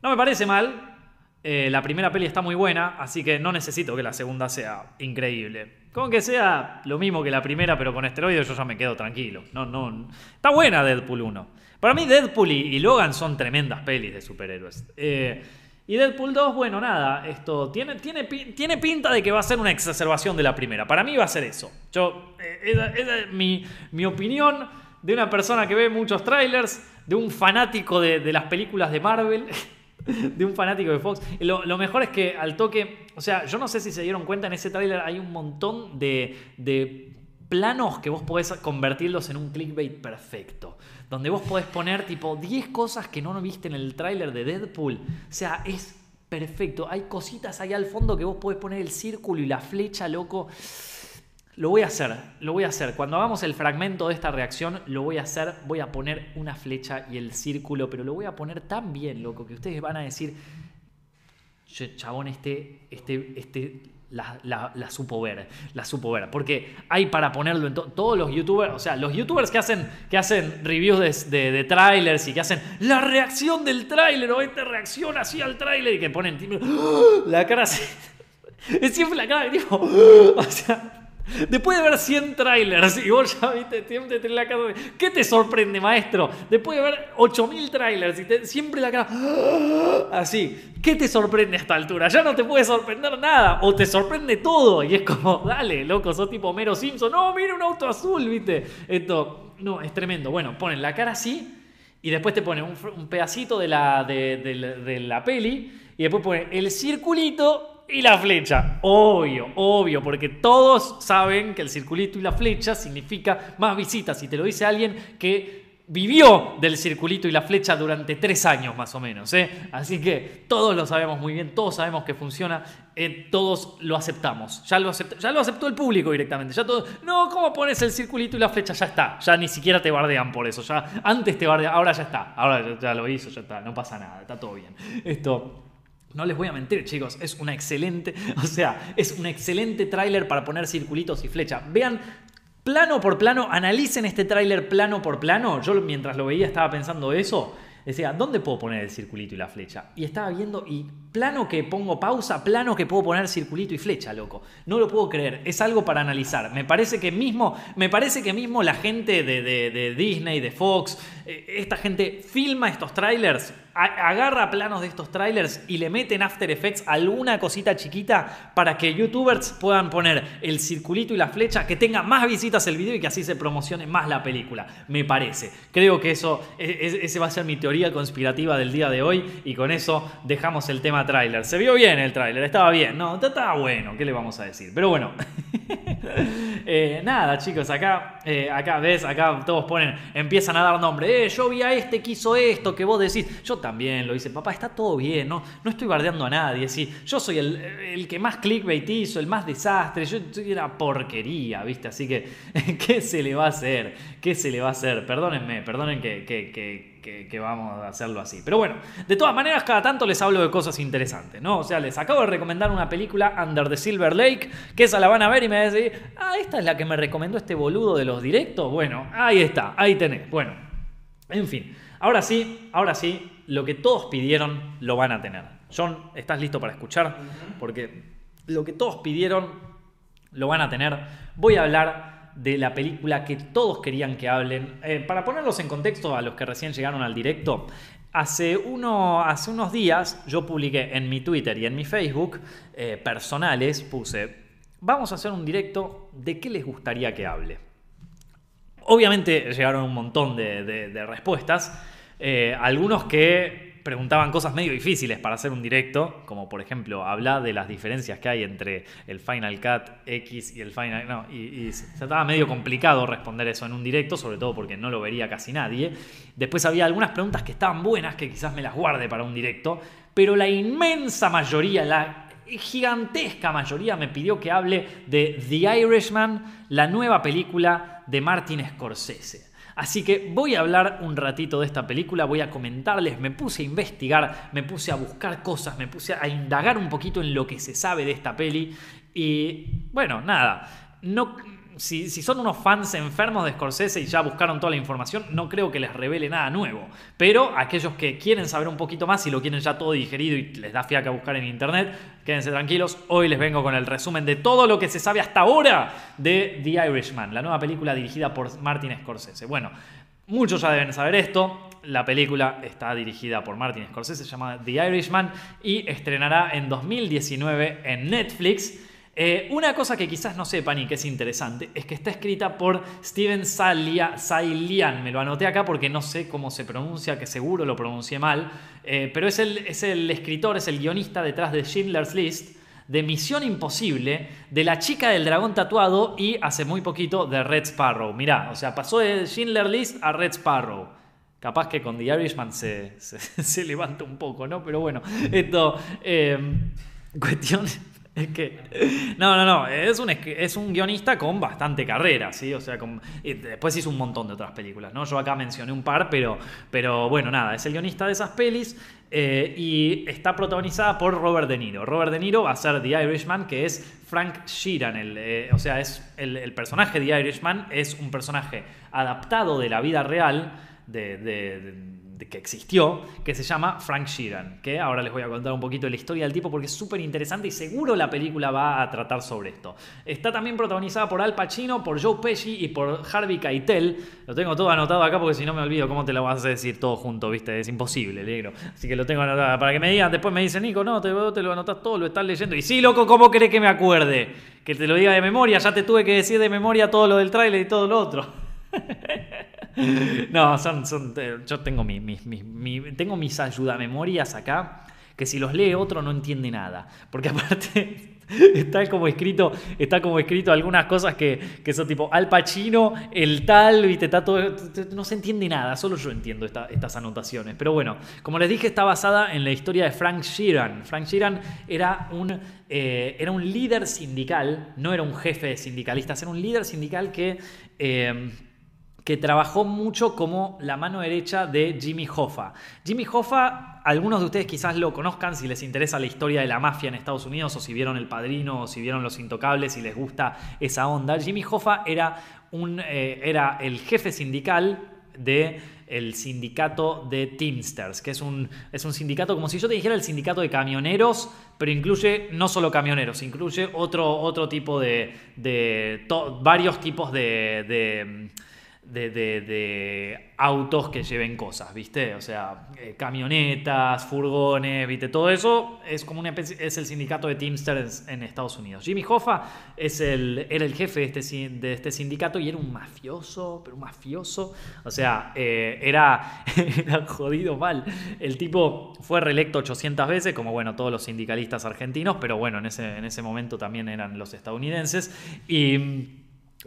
no me parece mal. Eh, la primera peli está muy buena, así que no necesito que la segunda sea increíble. Con que sea lo mismo que la primera, pero con esteroides, yo ya me quedo tranquilo. No, no. Está buena Deadpool 1. Para mí, Deadpool y, Logan son tremendas pelis de superhéroes. Eh, y Deadpool 2, bueno, nada, esto tiene, tiene, tiene pinta de que va a ser una exacerbación de la primera. Para mí va a ser eso. Yo, eh, esa- es mi, mi opinión de una persona que ve muchos trailers, de un fanático de las películas de Marvel, [LAUGHS] de un fanático de Fox. Lo, lo mejor es que al toque, o sea, yo no sé si se dieron cuenta, en ese tráiler hay un montón de, de planos que vos podés convertirlos en un clickbait perfecto. Donde vos podés poner tipo 10 cosas que no viste en el tráiler de Deadpool. O sea, es perfecto. Hay cositas ahí al fondo que vos podés poner el círculo y la flecha, loco. Lo voy a hacer, lo voy a hacer. Cuando hagamos el fragmento de esta reacción, lo voy a hacer. Voy a poner una flecha y el círculo, pero lo voy a poner tan bien, loco, que ustedes van a decir, chabón, este, este, este la, la, supo ver, la supo ver. Porque hay para ponerlo en todos los youtubers, o sea, los youtubers que hacen, que hacen reviews de, de, trailers y que hacen la reacción del trailer o esta reacción así al trailer y que ponen [GASPS] la cara así. [LAUGHS] Es siempre la cara de tipo, [GASPS] o sea, Después de ver 100 trailers y vos ya viste, siempre tenés la cara de. ¿Qué te sorprende, maestro? Después de ver 8000 trailers y siempre la cara. Así. ¿Qué te sorprende a esta altura? Ya no te puede sorprender nada. O te sorprende todo. Y es como, dale, loco, sos tipo Mero Simpson. No, mira un auto azul, viste. Esto. No, es tremendo. Bueno, ponen la cara así. Y después te ponen un, pedacito de la, de, de la peli. Y después ponen el circulito y la flecha. Obvio, obvio, porque todos saben que el circulito y la flecha significa más visitas. Y te lo dice alguien que vivió del circulito y la flecha durante tres años más o menos. ¿eh? Así que todos lo sabemos muy bien, todos sabemos que funciona, eh, todos lo aceptamos. Ya lo, ya lo aceptó el público directamente. Ya todo, no, ¿cómo pones el circulito y la flecha? Ya está. Ya ni siquiera te bardean por eso. Ya, antes te bardean, ahora ya está. Ahora ya lo hizo, ya está. No pasa nada, está todo bien. Esto. No les voy a mentir, chicos, es una excelente, [LAUGHS] o sea, es un excelente tráiler para poner circulitos y flecha. Vean plano por plano, analicen este tráiler plano por plano. Yo mientras lo veía estaba pensando eso. Decía, ¿dónde puedo poner el circulito y la flecha? Y estaba viendo y plano que pongo pausa, plano que puedo poner circulito y flecha, loco. No lo puedo creer, es algo para analizar. Me parece que mismo, me parece que mismo la gente de, de Disney, de Fox, eh, esta gente filma estos trailers agarra planos de estos trailers y le meten After Effects alguna cosita chiquita para que youtubers puedan poner el circulito y la flecha, que tenga más visitas el video y que así se promocione más la película, me parece. Creo que eso, e, ese va a ser mi teoría conspirativa del día de hoy y con eso dejamos el tema trailer. Se vio bien el trailer, estaba bien, no, estaba bueno, ¿qué le vamos a decir? Pero bueno. [LAUGHS] Eh, nada, chicos, acá, eh, acá ves, acá todos ponen, empiezan a dar nombre. Eh, yo vi a este que hizo esto, que vos decís. Yo también lo hice, papá, está todo bien, no, no estoy bardeando a nadie. Sí, yo soy el, que más clickbait hizo, el más desastre. Yo soy una porquería, ¿viste? Así que, [LAUGHS] ¿qué se le va a hacer? ¿Qué se le va a hacer? Perdónenme, perdonen que que, vamos a hacerlo así. Pero bueno, de todas maneras, cada tanto les hablo de cosas interesantes, ¿no? O sea, les acabo de recomendar una película, Under the Silver Lake, que esa la van a ver y me van a decir, ah, esta es la que me recomendó este boludo de los directos. Bueno, ahí está, ahí tenés. Bueno, en fin. Ahora sí, ahora sí, lo que todos pidieron lo van a tener. John, ¿estás listo para escuchar? Porque lo que todos pidieron lo van a tener. Voy a hablar de la película que todos querían que hablen. Eh, para ponerlos en contexto a los que recién llegaron al directo, hace, uno, hace unos días yo publiqué en mi Twitter y en mi Facebook eh, personales, puse, vamos a hacer un directo de qué les gustaría que hable. Obviamente llegaron un montón de, respuestas, eh, algunos que preguntaban cosas medio difíciles para hacer un directo, como por ejemplo, habla de las diferencias que hay entre el Final Cut X y el Final... No, y, se estaba medio complicado responder eso en un directo, sobre todo porque no lo vería casi nadie. Después había algunas preguntas que estaban buenas, que quizás me las guarde para un directo, pero la inmensa mayoría, la gigantesca mayoría me pidió que hable de The Irishman, la nueva película de Martin Scorsese. Así que voy a hablar un ratito de esta película, voy a comentarles, me puse a investigar, me puse a buscar cosas, me puse a indagar un poquito en lo que se sabe de esta peli. Y bueno, nada, no si, son unos fans enfermos de Scorsese y ya buscaron toda la información, no creo que les revele nada nuevo. Pero aquellos que quieren saber un poquito más y lo quieren ya todo digerido y les da fiaca buscar en internet, quédense tranquilos. Hoy les vengo con el resumen de todo lo que se sabe hasta ahora de The Irishman, la nueva película dirigida por Martin Scorsese. Bueno, muchos ya deben saber esto. La película está dirigida por Martin Scorsese, se The Irishman y estrenará en 2019 en Netflix. Eh, una cosa que quizás no sepan y que es interesante es que está escrita por Steven Sailian. Me lo anoté acá porque no sé cómo se pronuncia, que seguro lo pronuncié mal. Eh, pero es el, es el escritor, es el guionista detrás de Schindler's List, de Misión Imposible, de La chica del dragón tatuado y hace muy poquito de Red Sparrow. Mirá, o sea, pasó de Schindler List a Red Sparrow. Capaz que con The Irishman se, se, [LAUGHS] levanta un poco, ¿no? Pero bueno, esto... Eh, cuestión es que. [LAUGHS] No, no, no. Es un, es un guionista con bastante carrera, ¿sí? O sea, con, después hizo un montón de otras películas, ¿no? Yo acá mencioné un par, pero, pero bueno, nada. Es el guionista de esas pelis eh, y está protagonizada por Robert De Niro. Robert De Niro va a ser The Irishman, que es Frank Sheeran. El, eh, o sea, es el, personaje de The Irishman es un personaje adaptado de la vida real de que existió, que se llama Frank Sheeran, que ahora les voy a contar un poquito la historia del tipo porque es súper interesante y seguro la película va a tratar sobre esto. Está también protagonizada por Al Pacino, por Joe Pesci y por Harvey Keitel. Lo tengo todo anotado acá porque si no me olvido cómo te lo vas a decir todo junto, ¿viste? Es imposible, negro. Así que lo tengo anotado para que me digan, después me dicen, Nico, no, te, lo anotas todo, lo estás leyendo. Y sí, loco, ¿cómo querés que me acuerde? Que te lo diga de memoria, ya te tuve que decir de memoria todo lo del tráiler y todo lo otro. [LAUGHS] [LAUGHS] no, son, son, yo tengo, mi, tengo mis ayudamemorias acá, que si los lee otro no entiende nada. Porque [LAUGHS] aparte está como escrito, está como escrito algunas cosas que, son tipo Al Pacino, el tal, ¿viste? Está todo, no se entiende nada, solo yo entiendo estas anotaciones. Pero bueno, como les dije, está basada en la historia de Frank Sheeran. Frank Sheeran era un, eh, era un líder sindical, no era un jefe de sindicalistas, era un líder sindical que... Eh, que trabajó mucho como la mano derecha de Jimmy Hoffa. Jimmy Hoffa, algunos de ustedes quizás lo conozcan si les interesa la historia de la mafia en Estados Unidos o si vieron El Padrino o si vieron Los Intocables y les gusta esa onda. Jimmy Hoffa era, un, eh, era el jefe sindical de el sindicato de Teamsters, que es un, es un sindicato como si yo te dijera el sindicato de camioneros, pero incluye no solo camioneros, incluye otro, otro tipo de, de varios tipos de, autos que lleven cosas, ¿viste? O sea, eh, camionetas, furgones, ¿viste? Todo eso es como una es el sindicato de Teamsters en Estados Unidos. Jimmy Hoffa es el, era el jefe de este, de este sindicato y era un mafioso, pero un mafioso. O sea, eh, era, [LAUGHS] era jodido mal. El tipo fue reelecto 800 veces, como bueno, todos los sindicalistas argentinos, pero bueno, en ese, en ese momento también eran los estadounidenses. Y,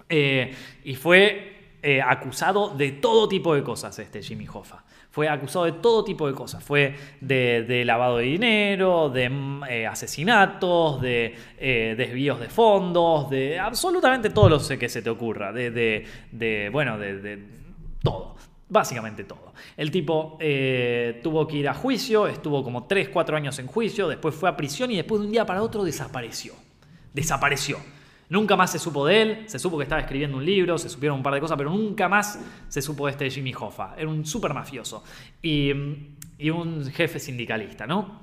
eh, y fue eh, acusado de todo tipo de cosas, este Jimmy Hoffa. Fue acusado de todo tipo de cosas. Fue de, lavado de dinero, de mm, eh, asesinatos, de eh, desvíos de fondos, de absolutamente todo lo que se te ocurra. De, bueno, de, todo. Básicamente todo. El tipo tuvo que ir a juicio, estuvo como 3, 4 años en juicio, después fue a prisión y después de un día para otro desapareció. Desapareció. Nunca más se supo de él, se supo que estaba escribiendo un libro, se supieron un par de cosas, pero nunca más se supo de este Jimmy Hoffa. Era un súper mafioso y, un jefe sindicalista, ¿no?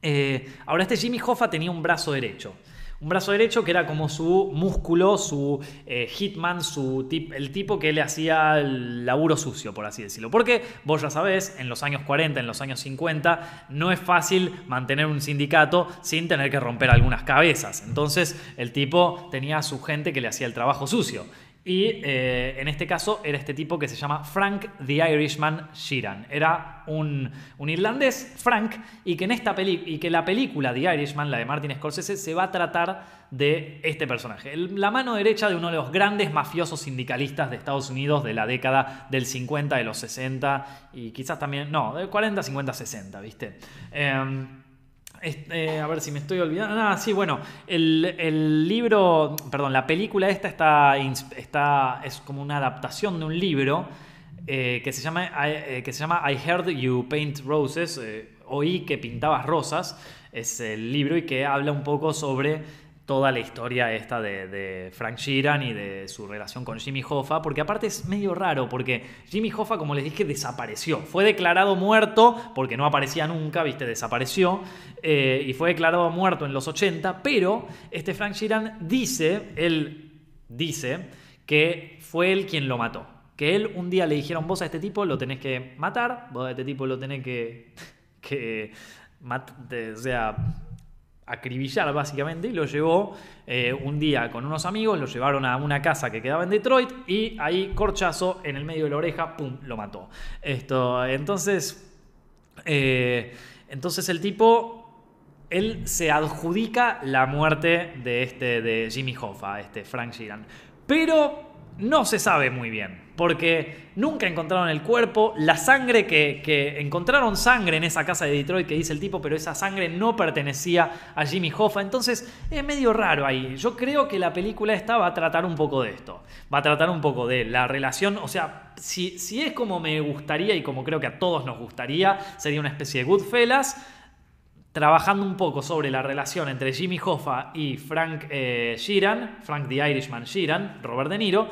Eh, ahora, este Jimmy Hoffa tenía un brazo derecho. Un brazo derecho que era como su músculo, su eh, hitman, su el tipo que le hacía el laburo sucio, por así decirlo. Porque vos ya sabés, en los años 40, en los años 50, no es fácil mantener un sindicato sin tener que romper algunas cabezas. Entonces el tipo tenía a su gente que le hacía el trabajo sucio. Y eh, en este caso era este tipo que se llama Frank the Irishman Sheeran. Era un, irlandés, Frank, y que, en esta y que la película The Irishman, la de Martin Scorsese, se va a tratar de este personaje. la mano derecha de uno de los grandes mafiosos sindicalistas de Estados Unidos de la década del 50, de los 60 y quizás también, no, de 40, 50, 60, ¿viste? Em, eh, a ver si me estoy olvidando. Ah, sí, bueno, el, libro, perdón, la película esta está, está, es como una adaptación de un libro eh, que, se llama, eh, que se llama I Heard You Paint Roses, oí que pintabas rosas, es el libro y que habla un poco sobre toda la historia esta de, Frank Sheeran y de su relación con Jimmy Hoffa, porque aparte es medio raro, porque Jimmy Hoffa, como les dije, desapareció. Fue declarado muerto, porque no aparecía nunca, viste, desapareció, eh, y fue declarado muerto en los 80, pero este Frank Sheeran dice, él dice, que fue él quien lo mató. Que él un día le dijeron, vos a este tipo lo tenés que matar, vos a este tipo lo tenés que... [LAUGHS] que o sea, acribillar básicamente y lo llevó eh, un día con unos amigos, lo llevaron a una casa que quedaba en Detroit y ahí corchazo en el medio de la oreja, ¡pum!, lo mató. Esto, entonces, eh, entonces el tipo él se adjudica la muerte de, este, de Jimmy Hoffa, este Frank Sheeran. Pero no se sabe muy bien, porque nunca encontraron el cuerpo, la sangre que, encontraron sangre en esa casa de Detroit que dice el tipo, pero esa sangre no pertenecía a Jimmy Hoffa, entonces es medio raro ahí. Yo creo que la película esta va a tratar un poco de esto, va a tratar un poco de la relación, o sea, si, si es como me gustaría y como creo que a todos nos gustaría, sería una especie de Goodfellas trabajando un poco sobre la relación entre Jimmy Hoffa y Frank eh, Sheeran, Frank the Irishman Sheeran, Robert De Niro,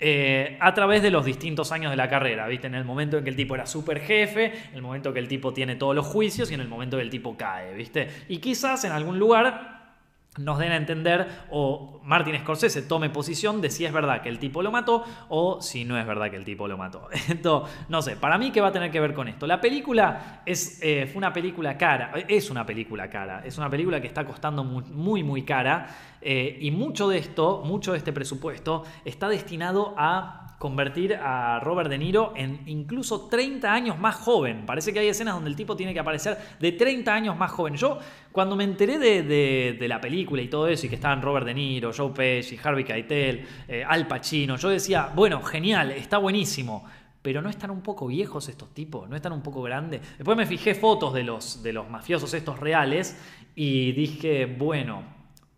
eh, a través de los distintos años de la carrera, ¿viste? En el momento en que el tipo era super jefe, en el momento que el tipo tiene todos los juicios y en el momento que el tipo cae, ¿viste? Y quizás en algún lugar nos den a entender o Martin Scorsese tome posición de si es verdad que el tipo lo mató o si no es verdad que el tipo lo mató. [LAUGHS] Esto, no sé, para mí qué va a tener que ver con esto. La película es, eh, fue una película cara, es una película cara, es una película que está costando muy, muy, cara eh, y mucho de esto, mucho de este presupuesto está destinado a convertir a Robert De Niro en incluso 30 años más joven. Parece que hay escenas donde el tipo tiene que aparecer de 30 años más joven. Yo, cuando me enteré de, la película y todo eso, y que estaban Robert De Niro, Joe Pesci, Harvey Keitel, eh, Al Pacino, yo decía, bueno, genial, está buenísimo. Pero no están un poco viejos estos tipos, no están un poco grandes. Después me fijé fotos de los, de los mafiosos estos reales y dije, bueno,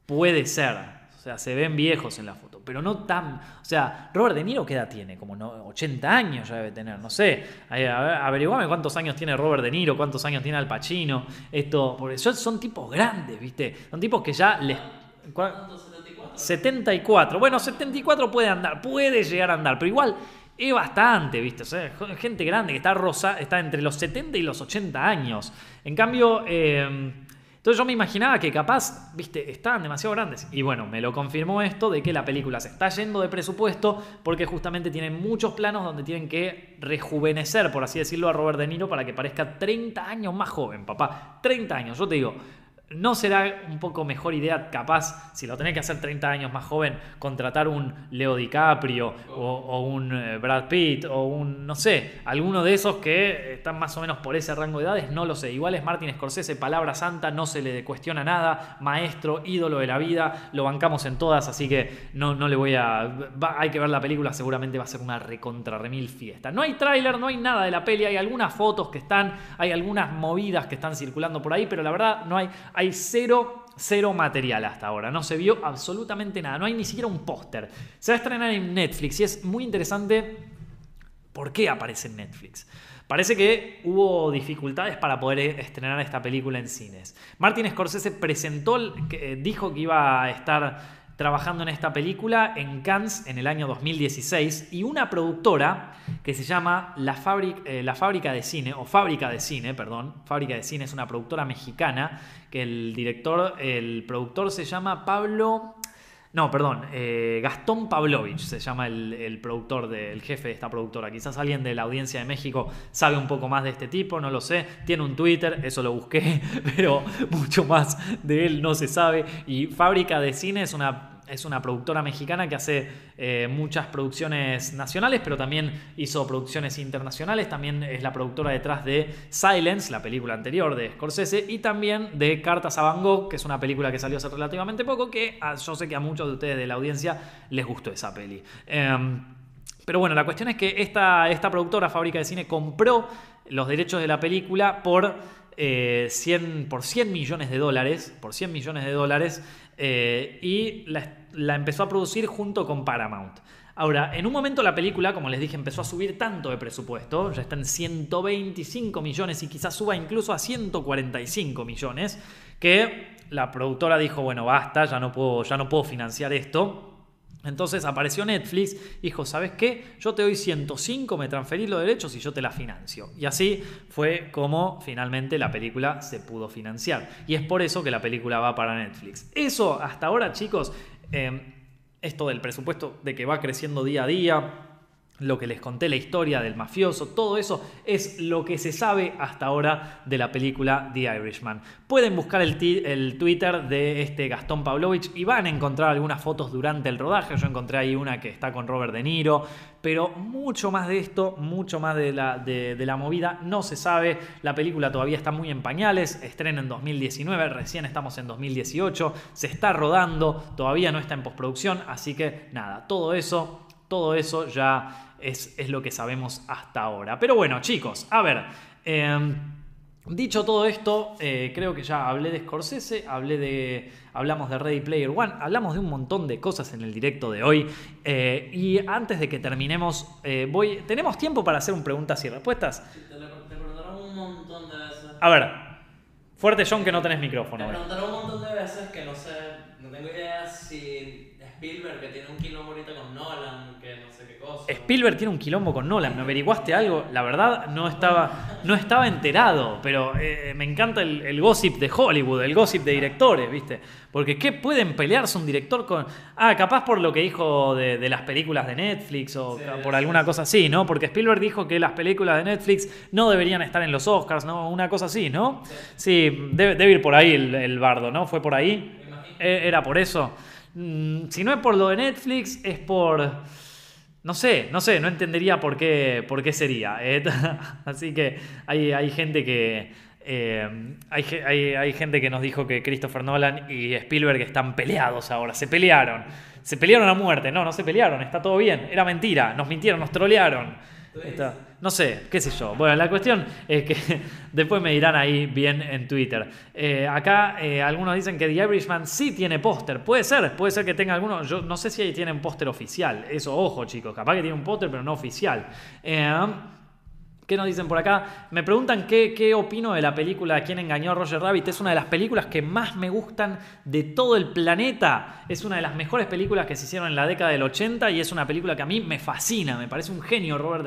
puede ser, o sea, se ven viejos en la foto, pero no tan... O sea, Robert De Niro, ¿qué edad tiene? Como 80 años ya debe tener, no sé. Averiguame cuántos años tiene Robert De Niro, cuántos años tiene Al Pacino. Esto, porque son tipos grandes, ¿viste? Son tipos que ya les... 74. Bueno, 74 puede andar, puede llegar a andar, pero igual es bastante, ¿viste? O sea, gente grande que está rosa, está entre los 70 y los 80 años. En cambio, eh, entonces yo me imaginaba que capaz, viste, estaban demasiado grandes. Y bueno, me lo confirmó esto de que la película se está yendo de presupuesto porque justamente tienen muchos planos donde tienen que rejuvenecer, por así decirlo, a Robert De Niro para que parezca 30 años más joven, papá. 30 años, yo te digo, ¿No será un poco mejor idea, capaz, si lo tenés que hacer 30 años más joven, contratar un Leo DiCaprio o, un eh, Brad Pitt o un, no sé, alguno de esos que están más o menos por ese rango de edades? No lo sé. Igual es Martin Scorsese, palabra santa, no se le cuestiona nada, maestro, ídolo de la vida, lo bancamos en todas, así que no, no le voy a... hay que ver la película, seguramente va a ser una recontra remil fiesta. No hay tráiler, no hay nada de la peli, hay algunas fotos que están, hay algunas movidas que están circulando por ahí, pero la verdad no hay hay cero, cero material hasta ahora. No se vio absolutamente nada. No hay ni siquiera un póster. Se va a estrenar en Netflix y es muy interesante por qué aparece en Netflix. Parece que hubo dificultades para poder estrenar esta película en cines. Martin Scorsese presentó, eh, dijo que iba a estar trabajando en esta película en Cannes en el año 2016 y una productora que se llama La Fábrica, eh, la Fábrica de Cine, o Fábrica de Cine, perdón, Fábrica de Cine es una productora mexicana que el director, el productor se llama Pablo... No, perdón, eh, Gastón Pavlovich se llama el, el productor, el jefe de esta productora. Quizás alguien de la audiencia de México sabe un poco más de este tipo, no lo sé. Tiene un Twitter, eso lo busqué, [LAUGHS] pero mucho más de él no se sabe. Y Fábrica de Cine es una es una productora mexicana que hace eh, muchas producciones nacionales, pero también hizo producciones internacionales. También es la productora detrás de Silence, la película anterior de Scorsese, y también de Cartas a Van que es una película que salió hace relativamente poco, que yo sé que a muchos de ustedes de la audiencia les gustó esa peli. Em, pero bueno, la cuestión es que esta, esta productora, Fábrica de Cine, compró los derechos de la película por, 100, eh, por 100 millones de dólares, por 100 millones de dólares, eh, y la, empezó a producir junto con Paramount. Ahora, en un momento la película, como les dije, empezó a subir tanto de presupuesto, ya está en 125 millones y quizás suba incluso a 145 millones, que la productora dijo, bueno, basta, ya no puedo, ya no puedo financiar esto. Entonces apareció Netflix dijo, ¿sabes qué? Yo te doy 105, me transferís los derechos y yo te la financio. Y así fue como finalmente la película se pudo financiar. Y es por eso que la película va para Netflix. Eso hasta ahora, chicos, eh, esto del presupuesto de que va creciendo día a día, lo que les conté, la historia del mafioso, todo eso es lo que se sabe hasta ahora de la película The Irishman. Pueden buscar el, el, Twitter de este Gastón Pavlovich y van a encontrar algunas fotos durante el rodaje. Yo encontré ahí una que está con Robert De Niro, pero mucho más de esto, mucho más de la, de, la movida no se sabe. La película todavía está muy en pañales, estrena en 2019, recién estamos en 2018, se está rodando, todavía no está en postproducción, así que nada, todo eso todo eso ya es, lo que sabemos hasta ahora. Pero bueno, chicos, a ver. Em, dicho todo esto, eh, creo que ya hablé de Scorsese, hablé de, hablamos de Ready Player One, hablamos de un montón de cosas en el directo de hoy. Eh, y antes de que terminemos, eh, voy, ¿tenemos tiempo para hacer un preguntas y respuestas? te, preguntaron un montón de veces. A ver, fuerte John que no tenés micrófono. Te preguntaron un montón de veces que no sé, no tengo idea si Spielberg que tiene un quilombo ahorita con Nolan, Spielberg tiene un quilombo con Nolan, ¿me averiguaste algo? La verdad no estaba, no estaba enterado, pero eh, me encanta el, gossip de Hollywood, el gossip de directores, ¿viste? Porque ¿qué pueden pelearse un director con...? Ah, capaz por lo que dijo de, las películas de Netflix o por alguna cosa así, ¿no? Porque Spielberg dijo que las películas de Netflix no deberían estar en los Oscars, ¿no? Una cosa así, ¿no? Sí, debe, ir por ahí el, bardo, ¿no? ¿Fue por ahí? Eh, ¿Era por eso? Mm, si no es por lo de Netflix, es por... No sé, no sé, no entendería por qué, por qué sería. ¿eh? [LAUGHS] Así que hay, hay gente que... Eh, hay, hay, gente que nos dijo que Christopher Nolan y Spielberg están peleados ahora, se pelearon. Se pelearon a muerte. No, no se pelearon, está todo bien. Era mentira, nos mintieron, nos trolearon. No sé, qué sé yo. Bueno, la cuestión es que [LAUGHS] después me dirán ahí bien en Twitter. Eh, acá eh, algunos dicen que The Irishman sí tiene póster. Puede ser, puede ser que tenga alguno. Yo no sé si ahí tienen póster oficial. Eso, ojo, chicos. Capaz que tiene un póster, pero no oficial. Eh, ¿Qué nos dicen por acá? Me preguntan qué, qué, opino de la película Quién engañó a Roger Rabbit. Es una de las películas que más me gustan de todo el planeta. Es una de las mejores películas que se hicieron en la década del 80 y es una película que a mí me fascina. Me parece un genio Robert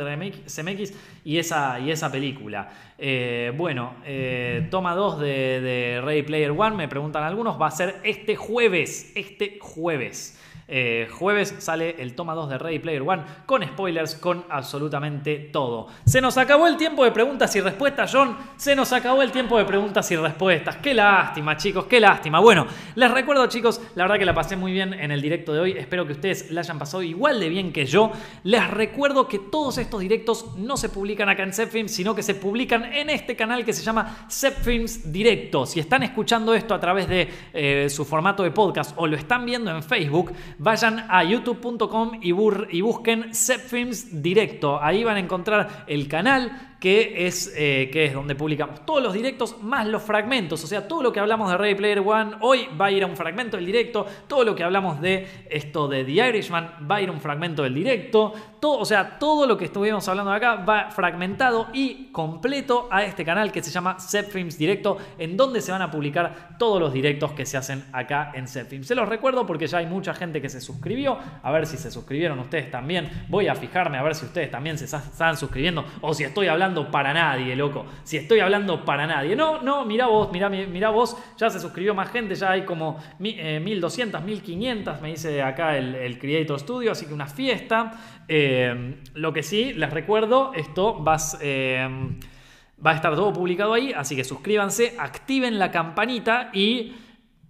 Zemeckis y esa, y esa película. Eh, bueno, eh, toma 2 de, de Ray Player One, me preguntan algunos, va a ser este jueves. Este jueves. Eh, jueves sale el toma 2 de Ready Player One con spoilers, con absolutamente todo. Se nos acabó el tiempo de preguntas y respuestas, John. Se nos acabó el tiempo de preguntas y respuestas. Qué lástima, chicos, qué lástima. Bueno, les recuerdo, chicos, la verdad que la pasé muy bien en el directo de hoy. Espero que ustedes la hayan pasado igual de bien que yo. Les recuerdo que todos estos directos no se publican acá en Zepfilms, sino que se publican en este canal que se llama Zepfilms Directo. Si están escuchando esto a través de eh, su formato de podcast o lo están viendo en Facebook, vayan a youtube.com y, busquen Zepfilms Directo. Ahí van a encontrar el canal, que es, eh, que es donde publicamos todos los directos más los fragmentos. O sea, todo lo que hablamos de Ready Player One hoy va a ir a un fragmento del directo. Todo lo que hablamos de esto de The Irishman va a ir a un fragmento del directo. Todo, o sea, todo lo que estuvimos hablando acá va fragmentado y completo a este canal que se llama Zepfilms Directo, en donde se van a publicar todos los directos que se hacen acá en Zepfilms. Se los recuerdo porque ya hay mucha gente que se suscribió. A ver si se suscribieron ustedes también. Voy a fijarme a ver si ustedes también se están suscribiendo o si estoy hablando para nadie, loco. Si estoy hablando para nadie. No, no, mira vos, mira, mira vos, ya se suscribió más gente, ya hay como 1200, 1500, eh, me dice acá el, Creator Studio, así que una fiesta. Eh, lo que sí, les recuerdo, esto vas... Eh, va a estar todo publicado ahí, así que suscríbanse, activen la campanita y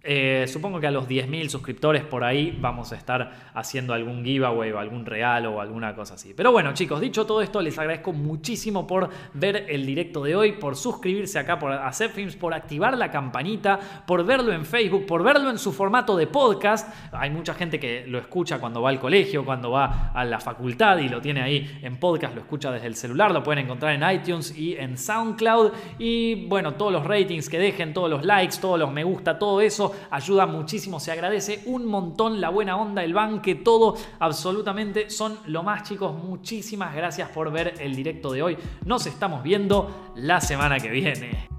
eh, supongo que a los 10.000 suscriptores por ahí vamos a estar haciendo algún giveaway o algún regalo o alguna cosa así. Pero bueno, chicos, dicho todo esto, les agradezco muchísimo por ver el directo de hoy, por suscribirse acá, por hacer films, por activar la campanita, por verlo en Facebook, por verlo en su formato de podcast. Hay mucha gente que lo escucha cuando va al colegio, cuando va a la facultad y lo tiene ahí en podcast, lo escucha desde el celular, lo pueden encontrar en iTunes y en SoundCloud. Y bueno, todos los ratings que dejen, todos los likes, todos los me gusta, todo eso ayuda muchísimo, se agradece un montón la buena onda, el banque, todo, absolutamente son lo más chicos. Muchísimas gracias por ver el directo de hoy. Nos estamos viendo la semana que viene.